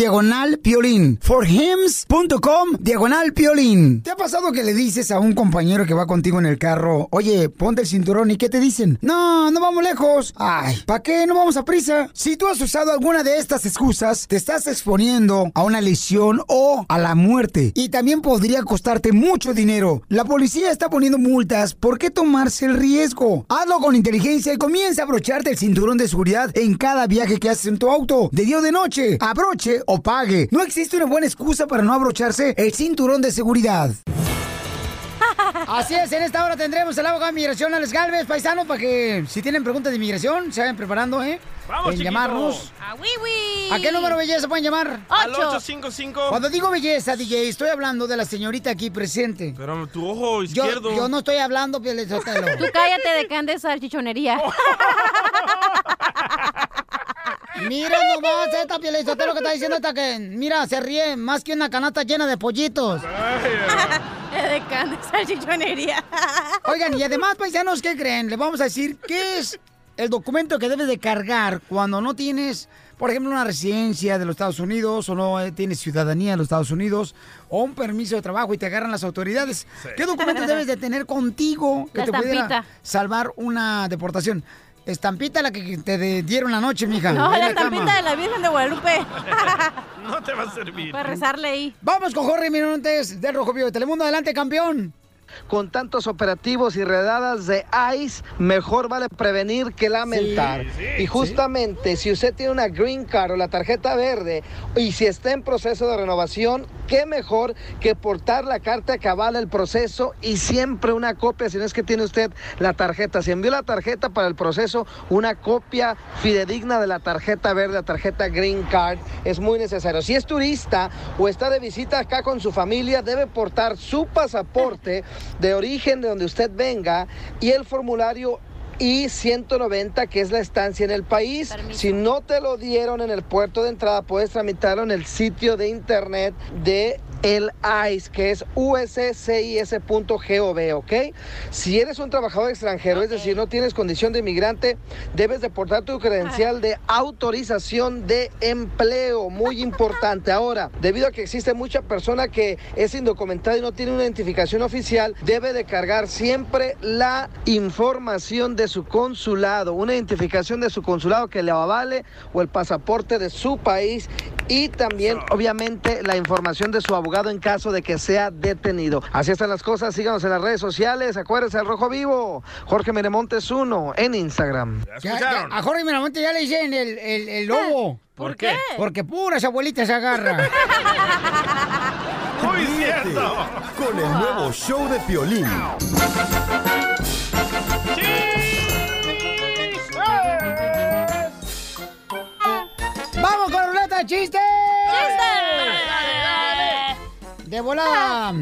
Diagonal piolín. forhims.com diagonal piolín. ¿Te ha pasado que le dices a un compañero que va contigo en el carro, oye, ponte el cinturón y qué te dicen? No, no vamos lejos. Ay, ¿para qué? No vamos a prisa. Si tú has usado alguna de estas excusas, te estás exponiendo a una lesión o a la muerte. Y también podría costarte mucho dinero. La policía está poniendo multas. ¿Por qué tomarse el riesgo? Hazlo con inteligencia y comienza a abrocharte el cinturón de seguridad en cada viaje que haces en tu auto. De día o de noche. Abroche o pague. No existe una buena excusa para no abrocharse el cinturón de seguridad. Así es, en esta hora tendremos el abogado de migración, Alex Galvez, paisanos, para que si tienen preguntas de inmigración, se vayan preparando, ¿eh? Vamos, Pueden chiquito. llamarnos. ¡A wiwi! ¿A qué número belleza pueden llamar? Al 855. Cuando digo belleza, DJ, estoy hablando de la señorita aquí presente. Pero tu ojo izquierdo. yo no estoy hablando. Tú cállate de que andes salchichonería. Mira nomás esta Piel Sotelo que está diciendo esta que, mira, se ríe más que una canasta llena de pollitos. de salchichonería. Oigan, y además, paisanos, ¿qué creen? Les vamos a decir qué es el documento que debes de cargar cuando no tienes, por ejemplo, una residencia de los Estados Unidos o no eh, tienes ciudadanía de los Estados Unidos o un permiso de trabajo y te agarran las autoridades. Sí. ¿Qué documentos debes de tener contigo que La te pudiera salvar una deportación? Estampita la que te dieron anoche, mija. No, la la cama. estampita de la Virgen de Guadalupe. No te va a servir. Para rezarle ahí. Vamos con Jorge Mirontes del Rojo Vivo de Telemundo. Adelante, campeón. Con tantos operativos y redadas de ICE, mejor vale prevenir que lamentar. Sí, sí, y justamente, si usted tiene una Green Card o la tarjeta verde, y si está en proceso de renovación, qué mejor que portar la carta que avala el proceso y siempre una copia, si no es que tiene usted la tarjeta. Si envió la tarjeta para el proceso, una copia fidedigna de la tarjeta verde, la tarjeta Green Card, es muy necesario. Si es turista o está de visita acá con su familia, debe portar su pasaporte de origen de donde usted venga y el formulario y 190 que es la estancia en el país. Si no te lo dieron en el puerto de entrada, puedes tramitarlo en el sitio de internet de el ICE, que es uscis.gov, ¿ok? Si eres un trabajador extranjero, es decir, no tienes condición de inmigrante, debes de portar tu credencial de autorización de empleo, muy importante. Ahora, debido a que existe mucha persona que es indocumentada y no tiene una identificación oficial, debe de cargar siempre la información de su consulado, una identificación de su consulado que le avale o el pasaporte de su país y también, obviamente, la información de su abogado en caso de que sea detenido. Así están las cosas, síganos en las redes sociales, acuérdense al Rojo Vivo, Jorge Miramontes 1 en Instagram. Ya- ya- a Jorge Miramonte ya le dicen el, el, el lobo. ¿Por qué? Porque puras abuelitas se agarra. Muy Ríete con el nuevo show de Piolín. ¡Vamos con ruleta de chistes! De volada.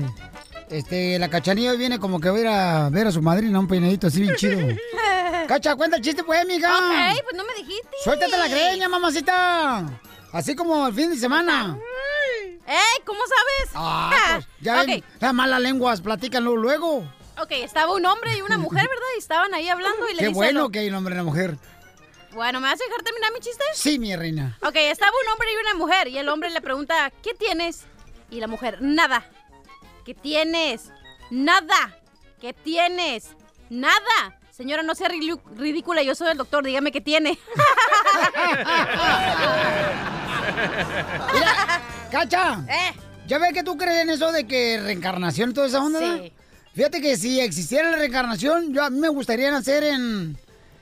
Este, la cachanilla viene como que va a ir a ver a su madrina, un peinadito así bien chido. Cacha, cuenta el chiste, pues, amiga. Ok, pues no me dijiste. Suéltate la greña, mamacita. Así como el fin de semana. ¡Ey! ¿Cómo sabes? Ah, pues, ya Ok. ven, las malas lenguas, platícanlo luego. Ok, estaba un hombre y una mujer, ¿verdad? Y estaban ahí hablando y le Qué dice... bueno lo- que hay un hombre y una mujer. Bueno, ¿me vas a dejar terminar mi chiste? Sí, mi reina. Ok, estaba un hombre y una mujer y el hombre le pregunta, ¿qué tienes? Y la mujer, nada. ¿Qué tienes? Nada. ¿Qué tienes? Nada. Señora, no sea ri- ridícula, yo soy el doctor, dígame qué tiene. Mira, Cacha. Eh. ¿Ya ves que tú crees en eso de que reencarnación y toda esa onda? Sí. Fíjate que si existiera la reencarnación, yo a mí me gustaría nacer en.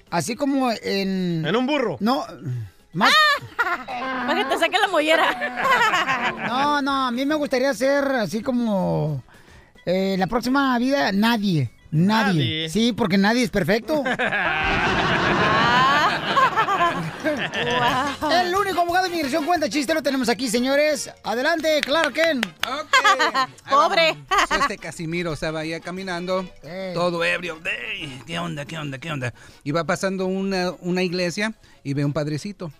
Así como en. En un burro. No. Más. Para que te saque la mollera. No, no, a mí me gustaría ser así como. eh, la próxima vida, nadie. Nadie. Nadie. Sí, porque nadie es perfecto. El único abogado de inmigración cuenta chiste lo tenemos aquí, señores. Adelante, Clark Kent. Pobre. So, este Casimiro estaba ahí caminando, todo ebrio. ¿Qué onda, qué onda, qué onda? Y va pasando una, una iglesia y ve un padrecito.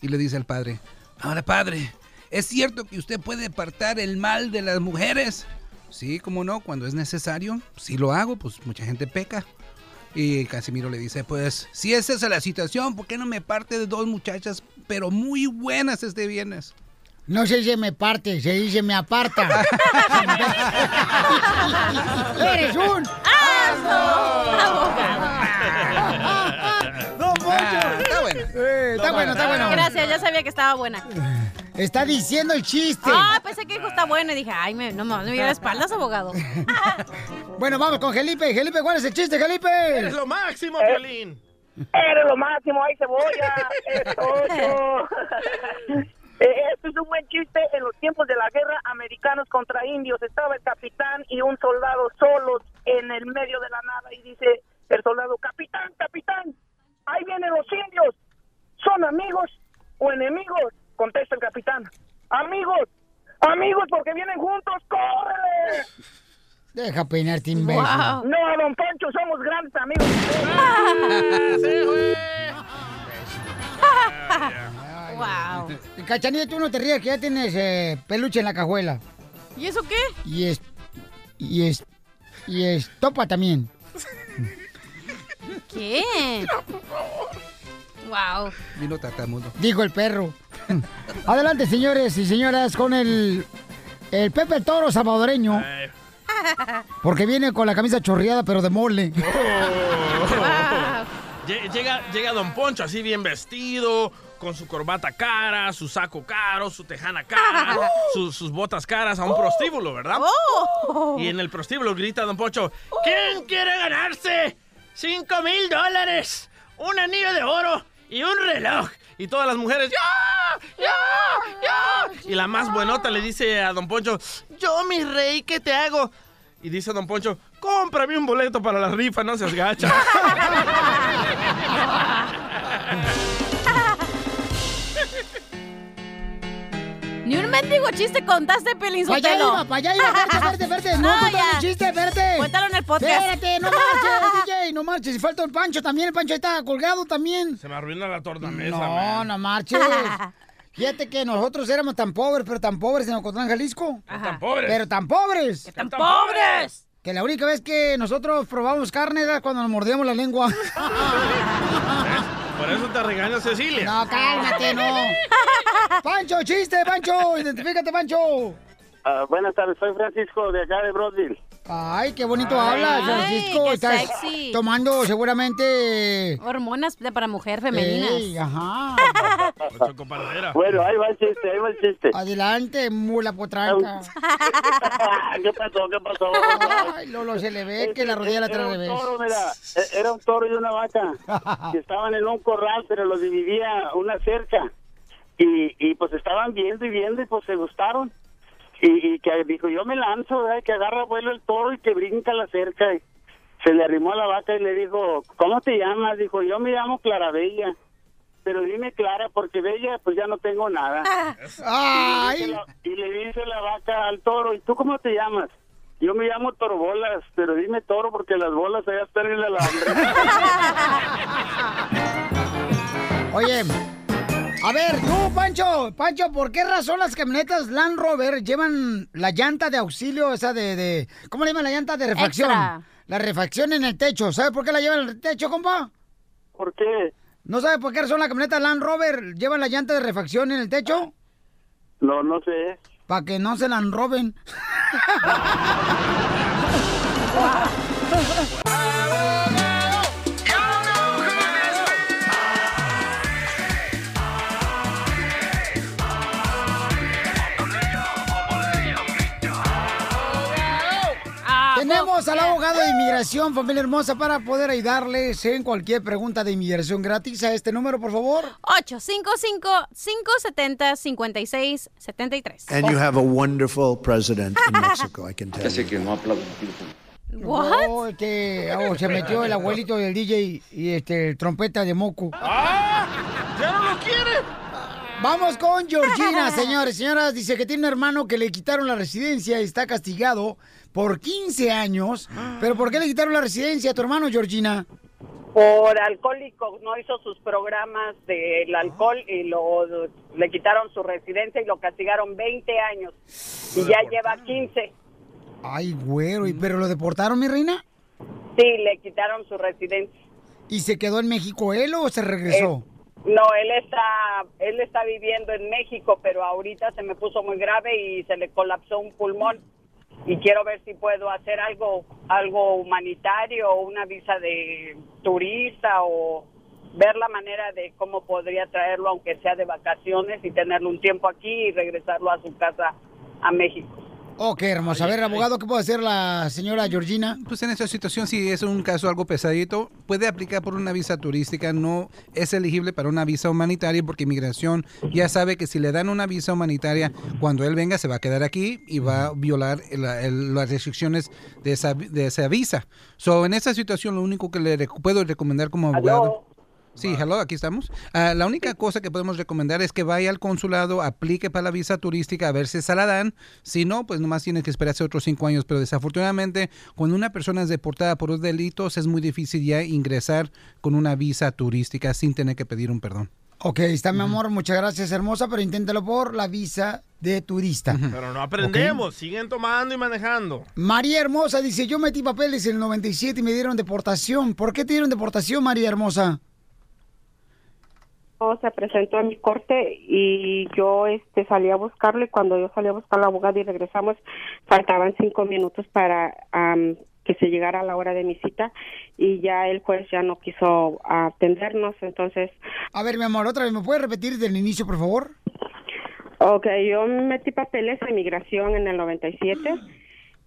Y le dice al padre, ahora padre, ¿es cierto que usted puede apartar el mal de las mujeres? Sí, cómo no, cuando es necesario. Si lo hago, pues mucha gente peca. Y Casimiro le dice, pues, si esa es la situación, ¿por qué no me parte de dos muchachas, pero muy buenas este viernes? No se dice me parte, se dice me aparta. ¡Eres un ¡Don Poncho! está bueno. Eh, está bueno, está bueno. Gracias, ya sabía que estaba buena. Está diciendo el chiste. Ah, pensé que dijo está buena y dije, ay, me, no me no me dio la espaldas, abogado. Bueno, vamos con Felipe. Felipe, ¿cuál es el chiste, Felipe? Eres lo máximo, Piolín. Eres lo máximo, hay cebolla, es. Eh, Esto es un buen chiste. En los tiempos de la guerra, americanos contra indios, estaba el capitán y un soldado solos en el medio de la nada. Y dice el soldado, capitán, capitán, ahí vienen los indios. ¿Son amigos o enemigos? Contesta el capitán. Amigos, amigos, porque vienen juntos, ¡córrele! Deja peinarte, imbécil. No, don Poncho, somos grandes amigos. wow. Cachanilla, tú no te rías que ya tienes eh, peluche en la cajuela. ¿Y eso qué? Y es. Y es. Y es. Topa también. ¿Qué? Wow. Vino tartamudo. Dijo el perro. Adelante, señores y señoras, con el. El Pepe Toro salvadoreño. Porque viene con la camisa chorreada, pero de mole. Lle- Llega, llega Don Poncho así bien vestido, con su corbata cara, su saco caro, su tejana cara, su- sus botas caras a un prostíbulo, ¿verdad? Y en el prostíbulo grita Don Poncho, ¿quién quiere ganarse? ¡Cinco mil dólares! ¡Un anillo de oro y un reloj! Y todas las mujeres, ¡ya! ¡ya! ¡ya! Y la más buenota le dice a Don Poncho, yo mi rey, ¿qué te hago? Y dice Don Poncho, cómprame un boleto para la rifa, no seas gacha. Ni un mendigo chiste contaste, Pelín allá Sotelo. iba, pa' allá iba, espérate, espérate, espérate. No, ya. un chiste, espérate. Cuéntalo en el podcast. Espérate, no marches, DJ, no marches. Y falta el Pancho también, el Pancho ahí está colgado también. Se me arruina la tornamesa, No, man. no marches. Fíjate que nosotros éramos tan pobres, pero tan pobres en Ocotlán, Jalisco. Tan pobres. Pero tan pobres. ¡Tan pobres! Que la única vez que nosotros probamos carne era cuando nos mordíamos la lengua. Por eso te regaña Cecilia. No, cálmate, no. Pancho, chiste, Pancho. Identifícate, Pancho. Ah, buenas tardes, soy Francisco de acá de Broadville. Ay, qué bonito Ay, habla, Francisco. qué Estás sexy. tomando seguramente... Hormonas de- para mujer femeninas. Ey, ajá. Bueno, ahí va el chiste, ahí va el chiste. Adelante, mula potranca. ¿Qué pasó? ¿Qué pasó? Ay, Lolo, se le ve que la rodilla la Era trae al un revés. toro, mira, era un toro y una vaca que estaban en un corral, pero los dividía una cerca. Y, y pues estaban viendo y viendo y pues se gustaron. Y, y que dijo, yo me lanzo, ¿verdad? que agarra vuelo el toro y que brinca la cerca. Y se le arrimó a la vaca y le dijo, ¿cómo te llamas? Dijo, yo me llamo Clarabella. Pero dime Clara, porque Bella, pues ya no tengo nada. Y, le dice la, y le dice la vaca al toro, ¿y tú cómo te llamas? Yo me llamo Torobolas, pero dime toro porque las bolas allá están en el alambre. Oye, a ver, tú, Pancho, Pancho, ¿por qué razón las camionetas Land Rover llevan la llanta de auxilio, esa de, de ¿cómo le llaman la llanta de refacción? Extra. La refacción en el techo. ¿Sabe por qué la llevan en el techo, compa? ¿Por qué? ¿No sabe por qué razón la camioneta Land Rover llevan la llanta de refacción en el techo? No, no sé. Para que no se la roben. abogado de inmigración, familia hermosa, para poder ayudarles en cualquier pregunta de inmigración gratis a este número, por favor. 855-570-5673. And you have a wonderful president in Mexico, I can tell you. que no aplaudo. Este, oh, se metió el abuelito del DJ y este, trompeta de moco. ¡Ah! ¡Ya no lo quiere! Vamos con Georgina, señores. Señoras, dice que tiene un hermano que le quitaron la residencia y está castigado por 15 años. ¿Pero por qué le quitaron la residencia a tu hermano, Georgina? Por alcohólico, no hizo sus programas del alcohol y lo le quitaron su residencia y lo castigaron 20 años. Y ya lleva 15. Ay, güero, ¿y- ¿pero lo deportaron, mi reina? Sí, le quitaron su residencia. ¿Y se quedó en México él o se regresó? No, él está él está viviendo en México, pero ahorita se me puso muy grave y se le colapsó un pulmón. Y quiero ver si puedo hacer algo algo humanitario, una visa de turista o ver la manera de cómo podría traerlo aunque sea de vacaciones y tenerlo un tiempo aquí y regresarlo a su casa a México. Oh, qué hermoso. A ver, abogado, ¿qué puede hacer la señora Georgina? Pues en esta situación, si es un caso algo pesadito, puede aplicar por una visa turística, no es elegible para una visa humanitaria porque inmigración ya sabe que si le dan una visa humanitaria, cuando él venga se va a quedar aquí y va a violar el- el- las restricciones de esa, de esa visa. So, en esta situación, lo único que le rec- puedo recomendar como abogado... Sí, hello, aquí estamos. Ah, la única cosa que podemos recomendar es que vaya al consulado, aplique para la visa turística, a ver si se la dan. Si no, pues nomás tiene que esperarse otros cinco años. Pero desafortunadamente, cuando una persona es deportada por los delitos, es muy difícil ya ingresar con una visa turística sin tener que pedir un perdón. Ok, está mi amor, muchas gracias, hermosa, pero inténtalo por la visa de turista. Pero no aprendemos, siguen tomando y manejando. María Hermosa dice, yo metí papeles en el 97 y me dieron deportación. ¿Por qué te dieron deportación, María Hermosa? Se presentó en mi corte y yo este salí a buscarlo y cuando yo salí a buscar al abogado y regresamos faltaban cinco minutos para am, que se llegara la hora de mi cita y ya el juez ya no quiso atendernos entonces A ver, mi amor, otra vez, ¿me puedes repetir desde el inicio, por favor? Ok, yo metí papeles a inmigración en el 97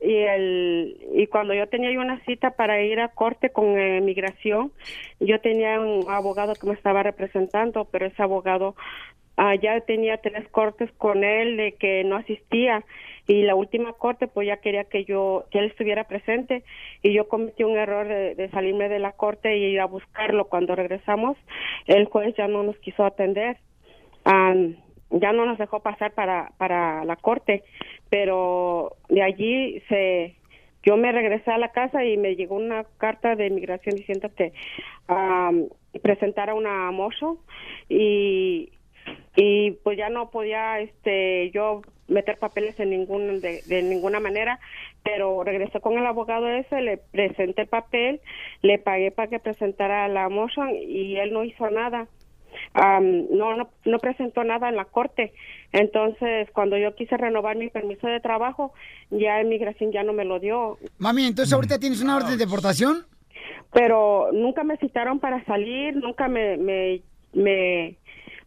y el y cuando yo tenía una cita para ir a corte con eh, migración, yo tenía un abogado que me estaba representando, pero ese abogado ah, ya tenía tres cortes con él de que no asistía y la última corte pues ya quería que yo que él estuviera presente y yo cometí un error de, de salirme de la corte y ir a buscarlo. Cuando regresamos el juez ya no nos quiso atender. Am, ya no nos dejó pasar para, para la corte, pero de allí se, yo me regresé a la casa y me llegó una carta de inmigración diciendo que am, presentara una motion y, y pues ya no podía este yo meter papeles en ningún de, de ninguna manera pero regresé con el abogado ese le presenté el papel le pagué para que presentara la motion y él no hizo nada Am, no, no no presentó nada en la corte entonces cuando yo quise renovar mi permiso de trabajo ya inmigración ya no me lo dio Mami, entonces ahorita tienes una orden de deportación. pero nunca me citaron para salir, nunca me, me, me,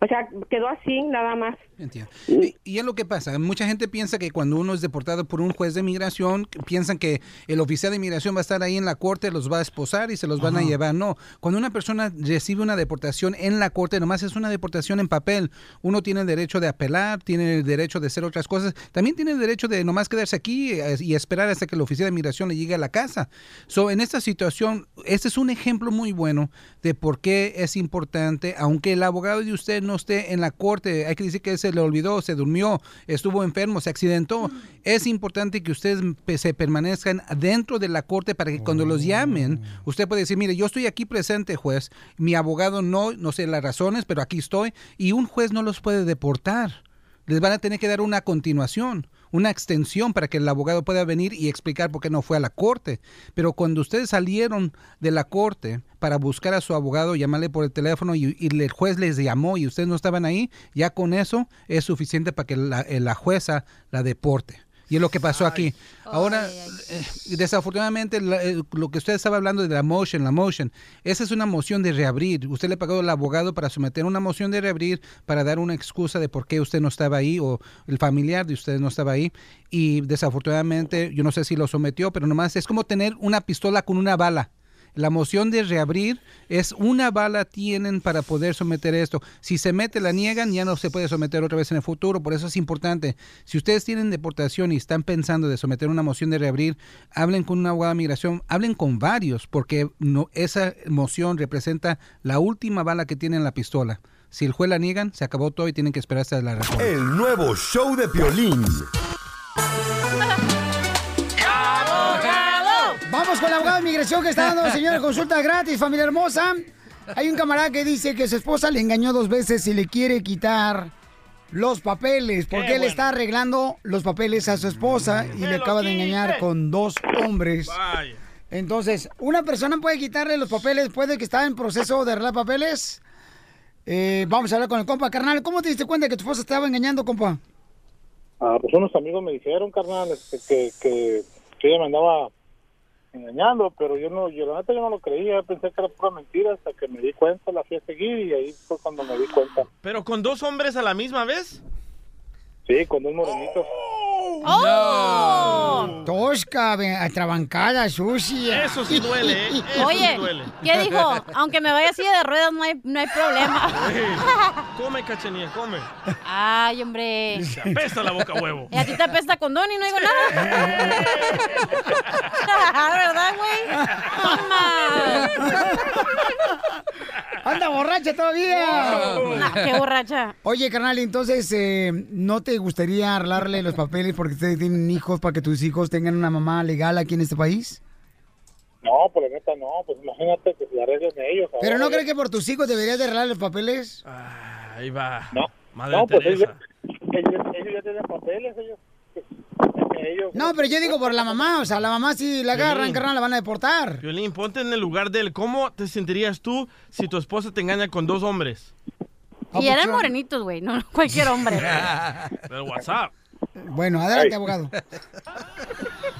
o sea, quedó así nada más. Entiendo. Y, y es lo que pasa. Mucha gente piensa que cuando uno es deportado por un juez de migración, piensan que el oficial de migración va a estar ahí en la corte, los va a esposar y se los van a Ajá. llevar. No, cuando una persona recibe una deportación en la corte, nomás es una deportación en papel. Uno tiene el derecho de apelar, tiene el derecho de hacer otras cosas. También tiene el derecho de nomás quedarse aquí eh, y esperar hasta que el oficial de migración le llegue a la casa. So, en esta situación, este es un ejemplo muy bueno de por qué es importante, aunque el abogado de usted no esté en la corte, hay que decir que se le olvidó, se durmió, estuvo enfermo, se accidentó. Es importante que ustedes se permanezcan dentro de la corte para que cuando los llamen, usted puede decir, mire, yo estoy aquí presente, juez, mi abogado no, no sé las razones, pero aquí estoy, y un juez no los puede deportar. Les van a tener que dar una continuación, una extensión para que el abogado pueda venir y explicar por qué no fue a la corte. Pero cuando ustedes salieron de la corte para buscar a su abogado, llamarle por el teléfono y, y el juez les llamó y ustedes no estaban ahí, ya con eso es suficiente para que la, eh, la jueza la deporte. Y es lo que pasó aquí. Ahora, eh, desafortunadamente, la- eh, lo que usted estaba hablando de la motion, la motion, esa es una moción de reabrir. Usted le pagó al abogado para someter una moción de reabrir para dar una excusa de por qué usted no estaba ahí o el familiar de usted no estaba ahí. Y desafortunadamente, yo no sé si lo sometió, pero nomás es como tener una pistola con una bala. La moción de reabrir es una bala tienen para poder someter esto. Si se mete, la niegan, ya no se puede someter otra vez en el futuro. Por eso es importante. Si ustedes tienen deportación y están pensando de someter una moción de reabrir, hablen con una abogada de migración, hablen con varios, porque no, esa moción representa la última bala que tiene en la pistola. Si el juez la niegan, se acabó todo y tienen que esperar hasta la razón. El nuevo show de Piolín. Vamos con la abogada de inmigración que está dando, señora, consulta gratis, familia hermosa. Hay un camarada que dice que su esposa le engañó dos veces y le quiere quitar los papeles, porque él bueno. está arreglando los papeles a su esposa y le acaba de engañar con dos hombres. Vaya. Entonces, ¿una persona puede quitarle los papeles? ¿Puede que está en proceso de arreglar papeles? Eh, vamos a hablar con el compa, carnal. ¿Cómo te diste cuenta que tu esposa estaba engañando, compa? Ah, pues unos amigos me dijeron, carnal, este, que, que, que ella me andaba engañando, pero yo no, yo la neta yo no lo creía, pensé que era pura mentira hasta que me di cuenta, la fui a seguir y ahí fue cuando me di cuenta. ¿Pero con dos hombres a la misma vez? Sí, con un morenito. ¡Oh! Tosca, atrabancada, sucia. Eso sí duele, ¿eh? Eso Oye, sí duele. ¿qué dijo? Aunque me vaya así de ruedas, no hay, no hay problema. Come, cachanilla, come. Ay, hombre. Te apesta la boca a huevo. Y a ti te apesta con Don y no digo nada. ¿Verdad, güey? Toma. ¡Anda borracha todavía! Nah, qué borracha. Oye, carnal, entonces, eh, ¿no te gustaría arreglarle los papeles porque ustedes tienen hijos para que tus hijos tengan una mamá legal aquí en este país? No, pues la neta no, pues imagínate que se arreglen ellos. ¿Pero no crees que por tus hijos deberías de arreglar los papeles? Ahí va. No, Madre no, pues ellos, ellos, ellos ya tienen papeles, ellos. pues, ellos No, pero yo digo por la mamá, o sea, la mamá si la agarran, Violín. carnal, la van a deportar. Violín, ponte en el lugar de él. ¿Cómo te sentirías tú si tu esposa te engaña con dos hombres? Y eran morenitos, güey, no cualquier hombre. Del WhatsApp. Bueno, adelante, abogado.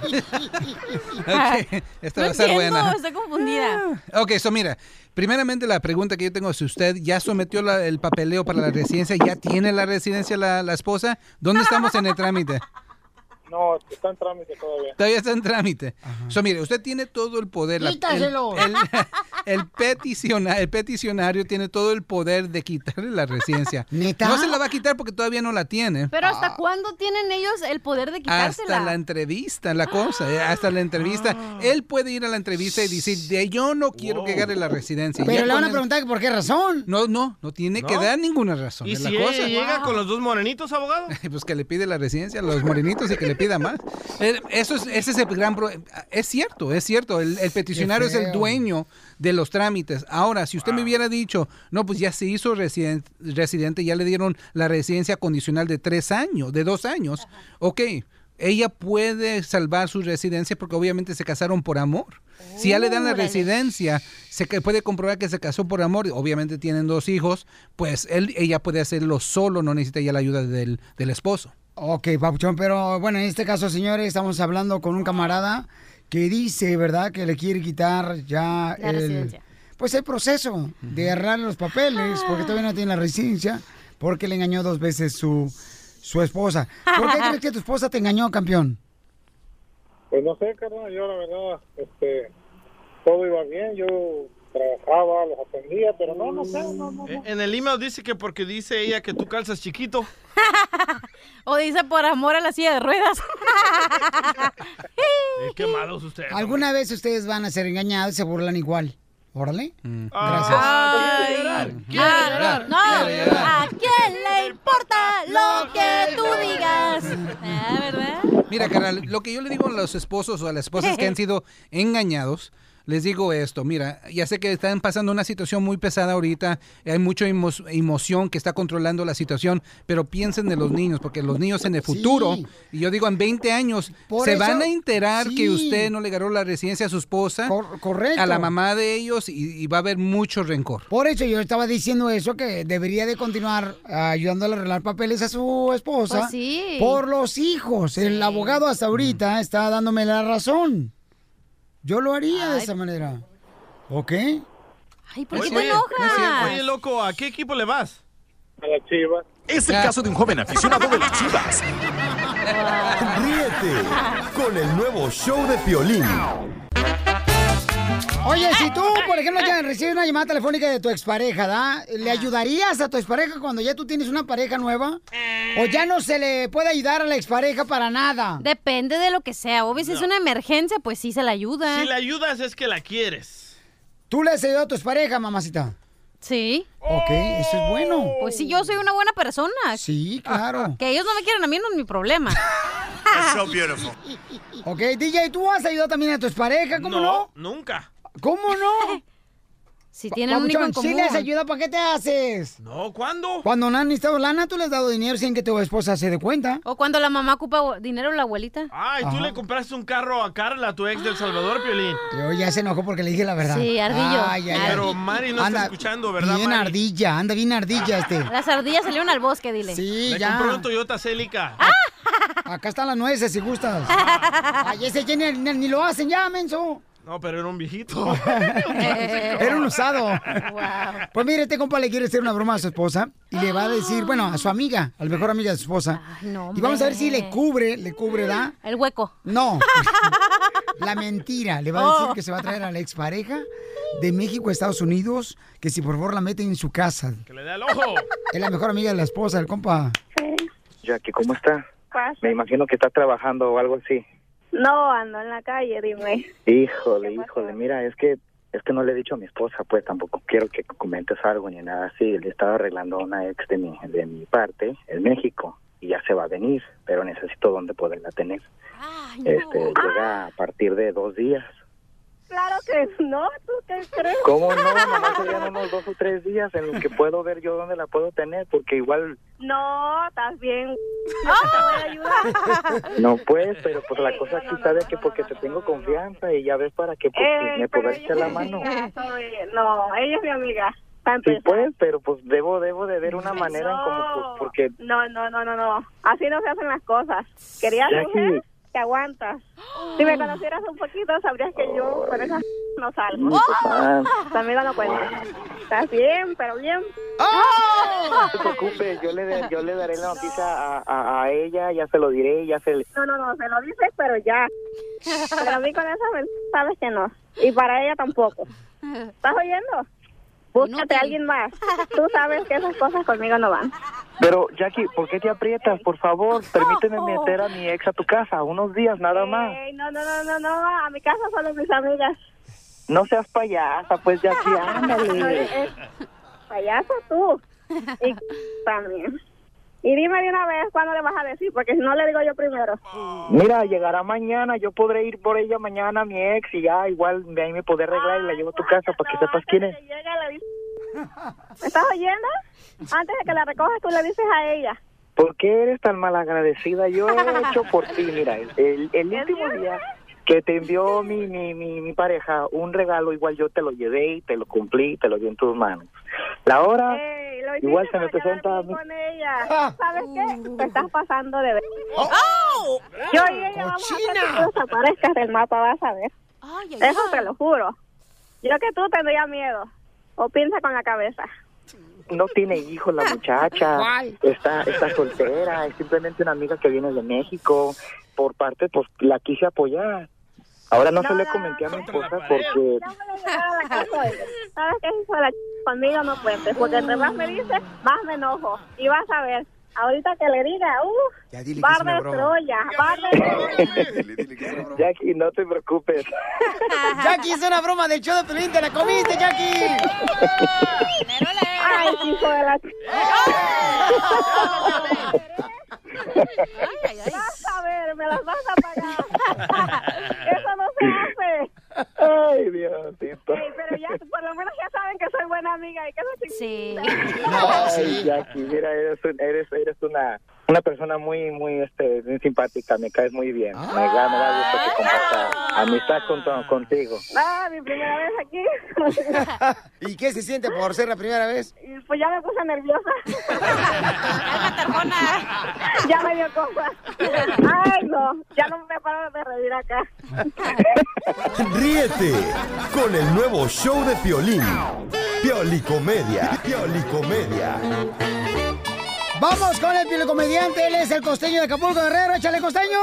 Ok, esta no va a ser entiendo, buena. estoy confundida. Ok, so mira, primeramente la pregunta que yo tengo, si usted ya sometió la- el papeleo para la residencia, ya tiene la residencia la, la esposa, ¿dónde estamos en el trámite? No, está en trámite todavía. Todavía está en trámite. So, mire, usted tiene todo el poder. la- el- Quítaselo. el- el, peticiona- el peticionario tiene todo el poder de quitarle la residencia. ¿Neta? No se la va a quitar porque todavía no la tiene. Pero ¿hasta cuándo tienen ellos el poder de quitársela? Hasta la entrevista, la cosa, eh, hasta la entrevista. Ah. Él puede ir a la entrevista y decir, de yo no quiero que agarre la residencia. Pero Ya le van a preguntar que por qué razón. No, no, no tiene que dar ninguna razón. ¿Y es si la cosa. llega con los dos morenitos, abogado? Pues que le pide la residencia a los morenitos y que le pida más. Eh, Eso es, ese es el gran pro- Es cierto, es cierto. El, el peticionario es el dueño de los trámites. Ahora, si usted me hubiera dicho, no, pues ya se hizo residen- residente, ya le dieron la residencia condicional de tres años, de dos años, ok. Ella puede salvar su residencia porque obviamente se casaron por amor. Si ya le dan la residencia, se puede comprobar que se casó por amor, obviamente tienen dos hijos, pues él, ella puede hacerlo solo, no necesita ya la ayuda del, del esposo. Ok, Papuchón, pero bueno, en este caso, señores, estamos hablando con un camarada que dice, ¿verdad?, que le quiere quitar ya La el, residencia. pues el proceso de arreglar los papeles, porque todavía no tiene la residencia, porque le engañó dos veces su, su esposa. ¿Por qué crees que tu esposa te engañó, campeón? Pues no sé, carnal, yo la verdad, este, todo iba bien, yo trabajaba, los atendía, pero no, no sé, no, no. Eh, En el email dice que porque dice ella que tú calzas chiquito. O dice por amor a la silla de ruedas. Eh, qué malos ustedes. ¿Alguna vez ustedes van a ser engañados y se burlan igual? Órale. Mm. Gracias. Ay. Llorar, no. ¿a quién le importa lo que tú digas? Ah, ¿verdad? Mira, carnal, lo que yo le digo a los esposos o a las esposas que han sido engañados, les digo esto, mira, ya sé que están pasando una situación muy pesada ahorita, hay mucha emo- emoción que está controlando la situación, pero piensen de los niños, porque los niños en el futuro, Sí. y yo digo en 20 años, Por se eso- van a enterar sí. que usted no le ganó la residencia a su esposa, correcto. a la mamá de ellos, y, y va a haber mucho rencor. Por eso yo estaba diciendo eso, que debería de continuar ah, ayudándole a arreglar papeles a su esposa. Pues sí. Por los hijos. El abogado hasta ahorita está dándome la razón. Yo lo haría de esa manera. ¿Ok? Ay, ¿por Oye, qué te enojas? Oye, loco, ¿a qué equipo le vas? A la chiva. Es el caso de un joven aficionado de las chivas. Ríete con el nuevo show de Piolín. Oye, si tú, por ejemplo, ya recibes una llamada telefónica de tu expareja, ¿da? ¿Le ayudarías a tu expareja cuando ya tú tienes una pareja nueva? ¿O ya no se le puede ayudar a la expareja para nada? Depende de lo que sea. Obvio, si es una emergencia, pues sí se la ayuda. Si la ayudas es que la quieres. ¿Tú le has ayudado a tu expareja, mamacita? Sí. Ok, eso es bueno. Pues sí, yo soy una buena persona. Sí, claro. Que ellos no me quieren a mí no es mi problema. so beautiful. Ok, DJ, ¿tú has ayudado también a tu expareja? ¿Cómo no? nunca. ¿Cómo no? Si tienen un hijo en común. Si les ayuda, ¿para qué te haces? No, ¿cuándo? Cuando no han necesitado lana, tú les has dado dinero sin que tu esposa se dé cuenta. O cuando la mamá ocupa dinero la abuelita. Ay, tú Ajá. le compraste un carro a Carla, tu ex del Salvador, Piolín. Yo ya se enojó porque le dije la verdad. Sí, ardillo. Ay, ay, ay. Pero Mari no Anda está escuchando, ¿verdad, Bien Mari? ardilla, anda bien ardilla este. Las ardillas salieron al bosque, dile. Sí, Le ya. compró un Toyota Celica. Acá están las nueces si gustas. Ay, ese ya ni, ni- ni lo hacen ya, menso. No, pero era un viejito. Era un usado. Pues mire, este compa le quiere hacer una broma a su esposa y le va a decir, bueno, a su amiga, al mejor amiga de su esposa. no, y vamos a ver si le cubre, le cubre, ¿da? El hueco. No. La mentira. Le va a decir Oh. que se va a traer a la expareja de México a Estados Unidos, que si por favor la meten en su casa. Que le dé el ojo. Es la mejor amiga de la esposa, el compa. Jackie, ¿cómo está? pasa? Me imagino que está trabajando o algo así. No, ando en la calle, dime. Híjole, híjole, mira, es que es que no le he dicho a mi esposa, pues tampoco quiero que comentes algo ni nada así. Le estaba arreglando a una ex de mi, de mi parte en México y ya se va a venir, pero necesito dónde poderla tener. Este, llega a partir de dos días. Claro que no, ¿tú qué crees? ¿Cómo no? Nomás serían unos dos o tres días en los que puedo ver yo dónde la puedo tener, porque igual No, estás bien. Yo te voy a ayudar. no pues, pero pues la cosa aquí sabe que porque te tengo confianza y ya ves para que pues, Eh, me pero puedas echar la mano. Soy- No, ella es mi amiga. Sí, pues, pero pues debo debo de ver una manera en como pues, porque No, no, no, no, no. Así no se hacen las cosas. Querías mujer, te aguantas. Si me conocieras un poquito, sabrías que yo con esas no salgo. Mal. También no cuenta. Estás bien, pero bien. no te preocupes, yo le yo le daré la noticia a, a, a ella, ya se lo diré, ya se le... No, no, no, se lo dices, pero ya. Pero a mí con esa men- sabes que no. Y para ella tampoco. ¿Estás oyendo? Búscate a alguien más. Tú sabes que esas cosas conmigo no van. Pero, Jackie, ¿por qué te aprietas? Por favor, permíteme meter a mi ex a tu casa, unos días nada más. Ey, no, no, no, no, no, a mi casa solo mis amigas. No seas payasa, pues, Jackie, ándale. es payaso tú. Y también. Y dime de una vez cuándo le vas a decir, porque si no le digo yo primero. Mira, llegará mañana, yo podré ir por ella mañana a mi ex y ya, igual de ahí me podré arreglar y la llevo a tu casa para que sepas quién es. ¿Me estás oyendo? Antes de que la recojas, tú le dices a ella. ¿Por qué eres tan malagradecida? Yo he hecho por ti, mira, el, el, el último día que te envió mi, mi, mi, mi pareja un regalo, igual yo te lo llevé y te lo cumplí, te lo di en tus manos. La hora, igual se me presenta a mí. con ella. ¿Sabes qué? Te estás pasando de ver. ¡Oh! Yo y ella vamos a hacer que desaparezcas del mapa, vas a ver. Eso te lo juro. Yo que tú tendría miedo. O piensa con la cabeza. No tiene hijos la muchacha, está, está soltera, es simplemente una amiga que viene de México. Por parte, pues la quise apoyar. Ahora no, se le comenté a mi esposa porque Llegar a la casa. ¿Sabes qué hijo de la ch... Conmigo no cuentes, porque entre más me dices, más me enojo. Y vas a ver, ahorita que le diga, uh, es bar de. Troya, bar de Jackie, no te preocupes. Jackie, es una broma del show de Pelín, te la comiste, Jackie. Ay, hijo de la... Vas a ver, me las vas a pagar. Eso no se hace. Ay, Diosito. Ey, pero ya, por lo menos ya saben que soy buena amiga y que no Sí. Ay, Jackie, mira, eres, un- eres, eres una, una persona muy, muy, este, muy simpática, me caes muy bien. Me, da, me da gusto que comparta amistad con, tu- contigo. Ah, mi primera vez aquí. ¿Y qué se siente por ser la primera vez? Pues ya me puse nerviosa. ya me dio cosa. Ay, no, ya no me paro de reír acá. Ríete con el nuevo show de Piolín. Piolicomedia. Piolicomedia. Vamos con el piolocomediante, él es el costeño de Acapulco Guerrero, échale costeño.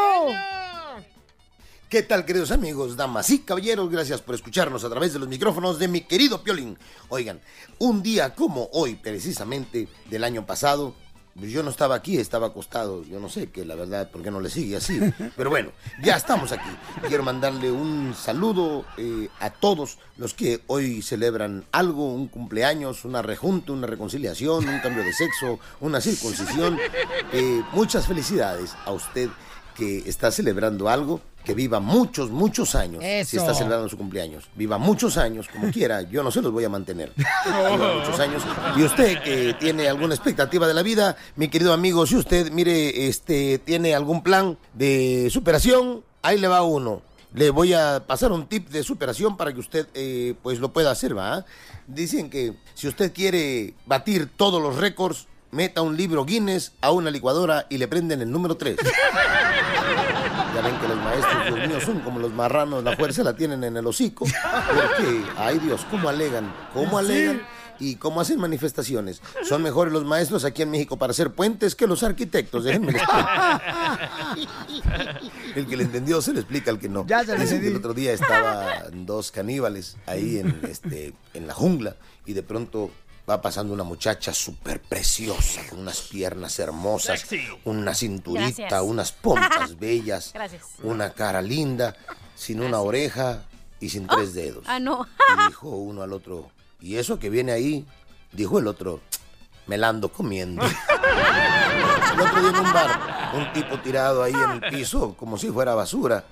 ¿Qué tal, queridos amigos, damas y caballeros? Gracias por escucharnos a través de los micrófonos de mi querido Piolín. Oigan, un día como hoy, precisamente del año pasado, yo no estaba aquí, estaba acostado. Yo no sé que la verdad, ¿por qué no le sigue así? Pero bueno, ya estamos aquí. Quiero mandarle un saludo eh, a todos los que hoy celebran algo, un cumpleaños, una rejunta, una reconciliación, un cambio de sexo, una circuncisión. Eh, muchas felicidades a usted que está celebrando algo, que viva muchos, muchos años. Si está celebrando su cumpleaños. Viva muchos años, como quiera. Yo no se los voy a mantener. Viva muchos años. Y usted que tiene alguna expectativa de la vida, mi querido amigo, si usted, mire, este, tiene algún plan de superación, ahí le va uno. Le voy a pasar un tip de superación para que usted eh, pues lo pueda hacer, ¿va? Dicen que si usted quiere batir todos los récords, meta un libro Guinness a una licuadora y le prenden el número 3. Ya ven que los maestros, Dios mío, son como los marranos, la fuerza la tienen en el hocico. Porque, ay Dios, ¿cómo alegan? ¿Cómo alegan? ¿Y cómo hacen manifestaciones? Son mejores los maestros aquí en México para hacer puentes que los arquitectos, déjenme les. El que le entendió se le explica al que no. Ya le Dicen que el otro día estaban dos caníbales ahí en, este, en la jungla y de pronto va pasando una muchacha súper preciosa, con unas piernas hermosas, una cinturita, Gracias. unas pompas bellas, Gracias. una cara linda, sin una oreja y sin tres dedos. Ah, no. Y dijo uno al otro, ¿y eso que viene ahí? Dijo el otro, me la ando comiendo. El otro día en un bar, un tipo tirado ahí en el piso, como si fuera basura,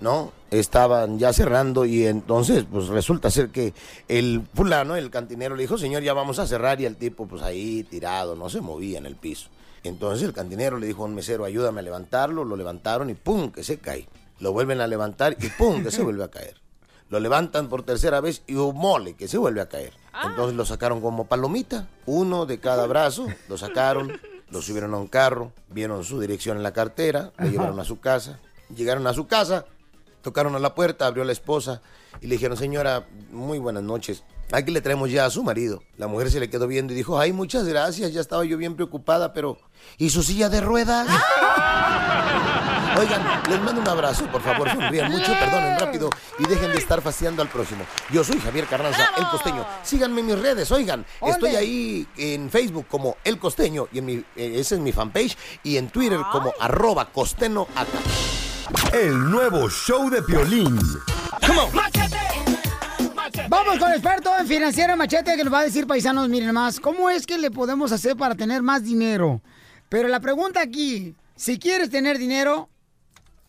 ¿no? Estaban ya cerrando y entonces, pues resulta ser que el fulano, el cantinero, le dijo, señor, ya vamos a cerrar, y el tipo, pues ahí tirado, no se movía en el piso. Entonces el cantinero le dijo a un mesero, ayúdame a levantarlo, lo levantaron y ¡pum! que se cae. Lo vuelven a levantar y ¡pum! que se vuelve a caer. Lo levantan por tercera vez y un mole que se vuelve a caer. Entonces lo sacaron como palomita, uno de cada brazo, lo sacaron, lo subieron a un carro, vieron su dirección en la cartera, lo llevaron a su casa, llegaron a su casa, tocaron a la puerta, abrió la esposa y le dijeron, señora, muy buenas noches. Aquí le traemos ya a su marido. La mujer se le quedó viendo y dijo, ay, muchas gracias, ya estaba yo bien preocupada, pero ¿y su silla de ruedas? Oigan, les mando un abrazo, por favor, sonrían mucho, perdonen rápido y dejen de estar fastidiando al próximo. Yo soy Javier Carranza, El Costeño. Síganme en mis redes, oigan. ¿Dónde? Estoy ahí en Facebook como El Costeño, y en mi, eh, ese es mi fanpage, y en Twitter como arroba costeno acá. El nuevo show de Piolín. Vamos con el experto en financiero Machete que nos va a decir, paisanos, miren más, ¿cómo es que le podemos hacer para tener más dinero? Pero la pregunta aquí, si quieres tener dinero,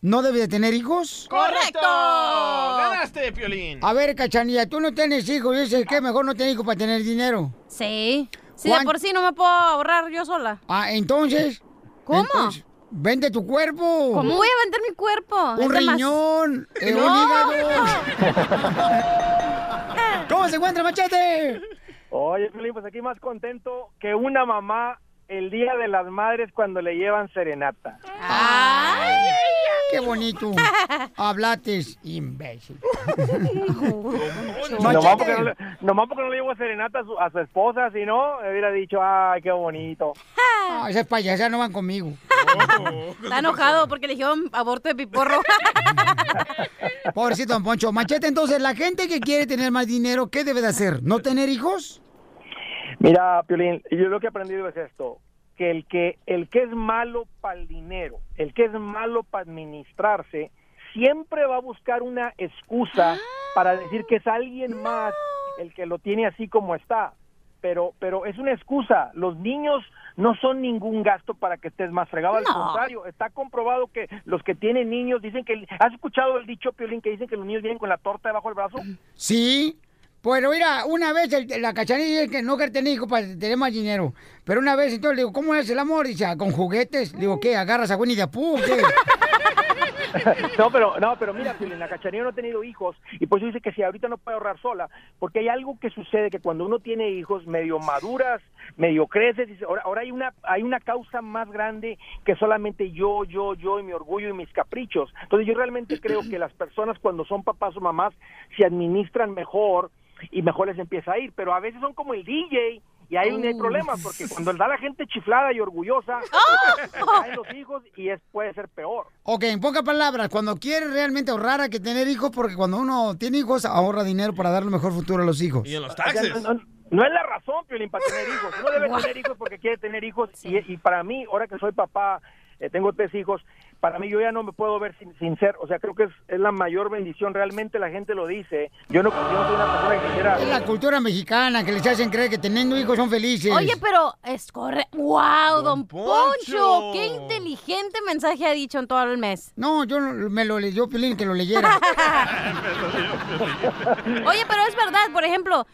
¿no debes de tener hijos? ¡Correcto! ¡Ganaste, Piolín! A ver, Cachanilla, tú no tienes hijos, dices que mejor no tener hijos para tener dinero. Sí. Si de ¿Cuán- por sí no me puedo ahorrar yo sola. Ah, entonces. ¿Cómo? entonces, vende tu cuerpo. ¿Cómo voy a vender mi cuerpo? Un riñón, eh, un No. hígado. ¿Cómo se encuentra, Machete? Oye, Piolín, pues aquí más contento que una mamá el Día de las Madres cuando le llevan serenata. Ay, qué bonito. Hablates, imbécil. Nomás porque, no le, nomás porque no le llevo serenata a su, a su esposa, si no, me hubiera dicho, ay, qué bonito. Ah, esas payasas no van conmigo. Está enojado porque le dijeron aborto de piporro. Pobrecito Don Poncho. Machete, entonces, la gente que quiere tener más dinero, ¿qué debe de hacer? ¿No tener hijos? Mira, Piolín, yo lo que he aprendido es esto, que el que, el que es malo para el dinero, el que es malo para administrarse, siempre va a buscar una excusa para decir que es alguien más el que lo tiene así como está. Pero, pero es una excusa. Los niños no son ningún gasto para que estés más fregado. Al No. contrario, está comprobado que los que tienen niños dicen que... ¿Has escuchado el dicho, Piolín, que dicen que los niños vienen con la torta debajo del brazo? Sí. Pero mira, una vez el- la cachanilla dice que no quiere tener hijos para tener más dinero. Pero una vez entonces le digo, ¿cómo es el amor? Dice, "Ah, con juguetes. Le digo, ¿qué? ¿Agarras a Winnie the Pooh? qué? No, pero no, pero mira, la cachanilla no ha tenido hijos y por eso dice que si ahorita no puede ahorrar sola, porque hay algo que sucede que cuando uno tiene hijos medio maduras, medio creces, dice, ahora, ahora hay una hay una causa más grande que solamente yo, yo, yo y mi orgullo y mis caprichos. Entonces yo realmente creo que las personas cuando son papás o mamás se administran mejor y mejor les empieza a ir, pero a veces son como el DJ y ahí no hay problemas porque cuando da la gente chiflada y orgullosa, caen los hijos y es puede ser peor. Ok, en pocas palabras, cuando quieres realmente ahorrar hay que tener hijos porque cuando uno tiene hijos ahorra dinero para darle mejor futuro a los hijos. Y en los O sea, no, no- no es la razón, Piolín, para tener hijos. Uno debe tener hijos porque quiere tener hijos. Y, y para mí, ahora que soy papá, eh, tengo tres hijos, para mí yo ya no me puedo ver sin, sin ser. O sea, creo que es, es la mayor bendición. Realmente la gente lo dice. Yo no, yo no soy una persona que quisiera... Es la cultura mexicana que les hacen creer que teniendo hijos son felices. Oye, pero es correcto. ¡Wow, don, Poncho! Poncho. ¡Qué inteligente mensaje ha dicho en todo el mes! No, yo no- me lo leyó Pilín que lo leyera. Oye, pero es verdad, por ejemplo,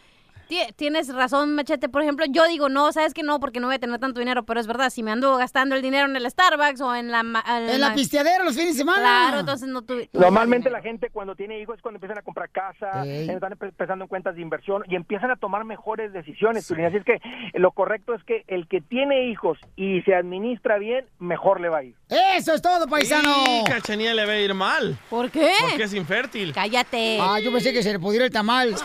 tienes razón, Machete. Por ejemplo, yo digo, no, sabes que no, porque no voy a tener tanto dinero, pero es verdad, si me ando gastando el dinero en el Starbucks o en la... ma- En la pisteadera los fines de semana. Claro, entonces no tuve... Normalmente la gente cuando tiene hijos es cuando empiezan a comprar casa, están empe- empezando en cuentas de inversión y empiezan a tomar mejores decisiones. Piolín. Así es que lo correcto es que el que tiene hijos y se administra bien, mejor le va a ir. Eso es todo, paisano. Y Cachanilla le va a ir mal. ¿Por qué? Porque es infértil. Cállate. Ah, yo pensé que se le pudiera el tamal.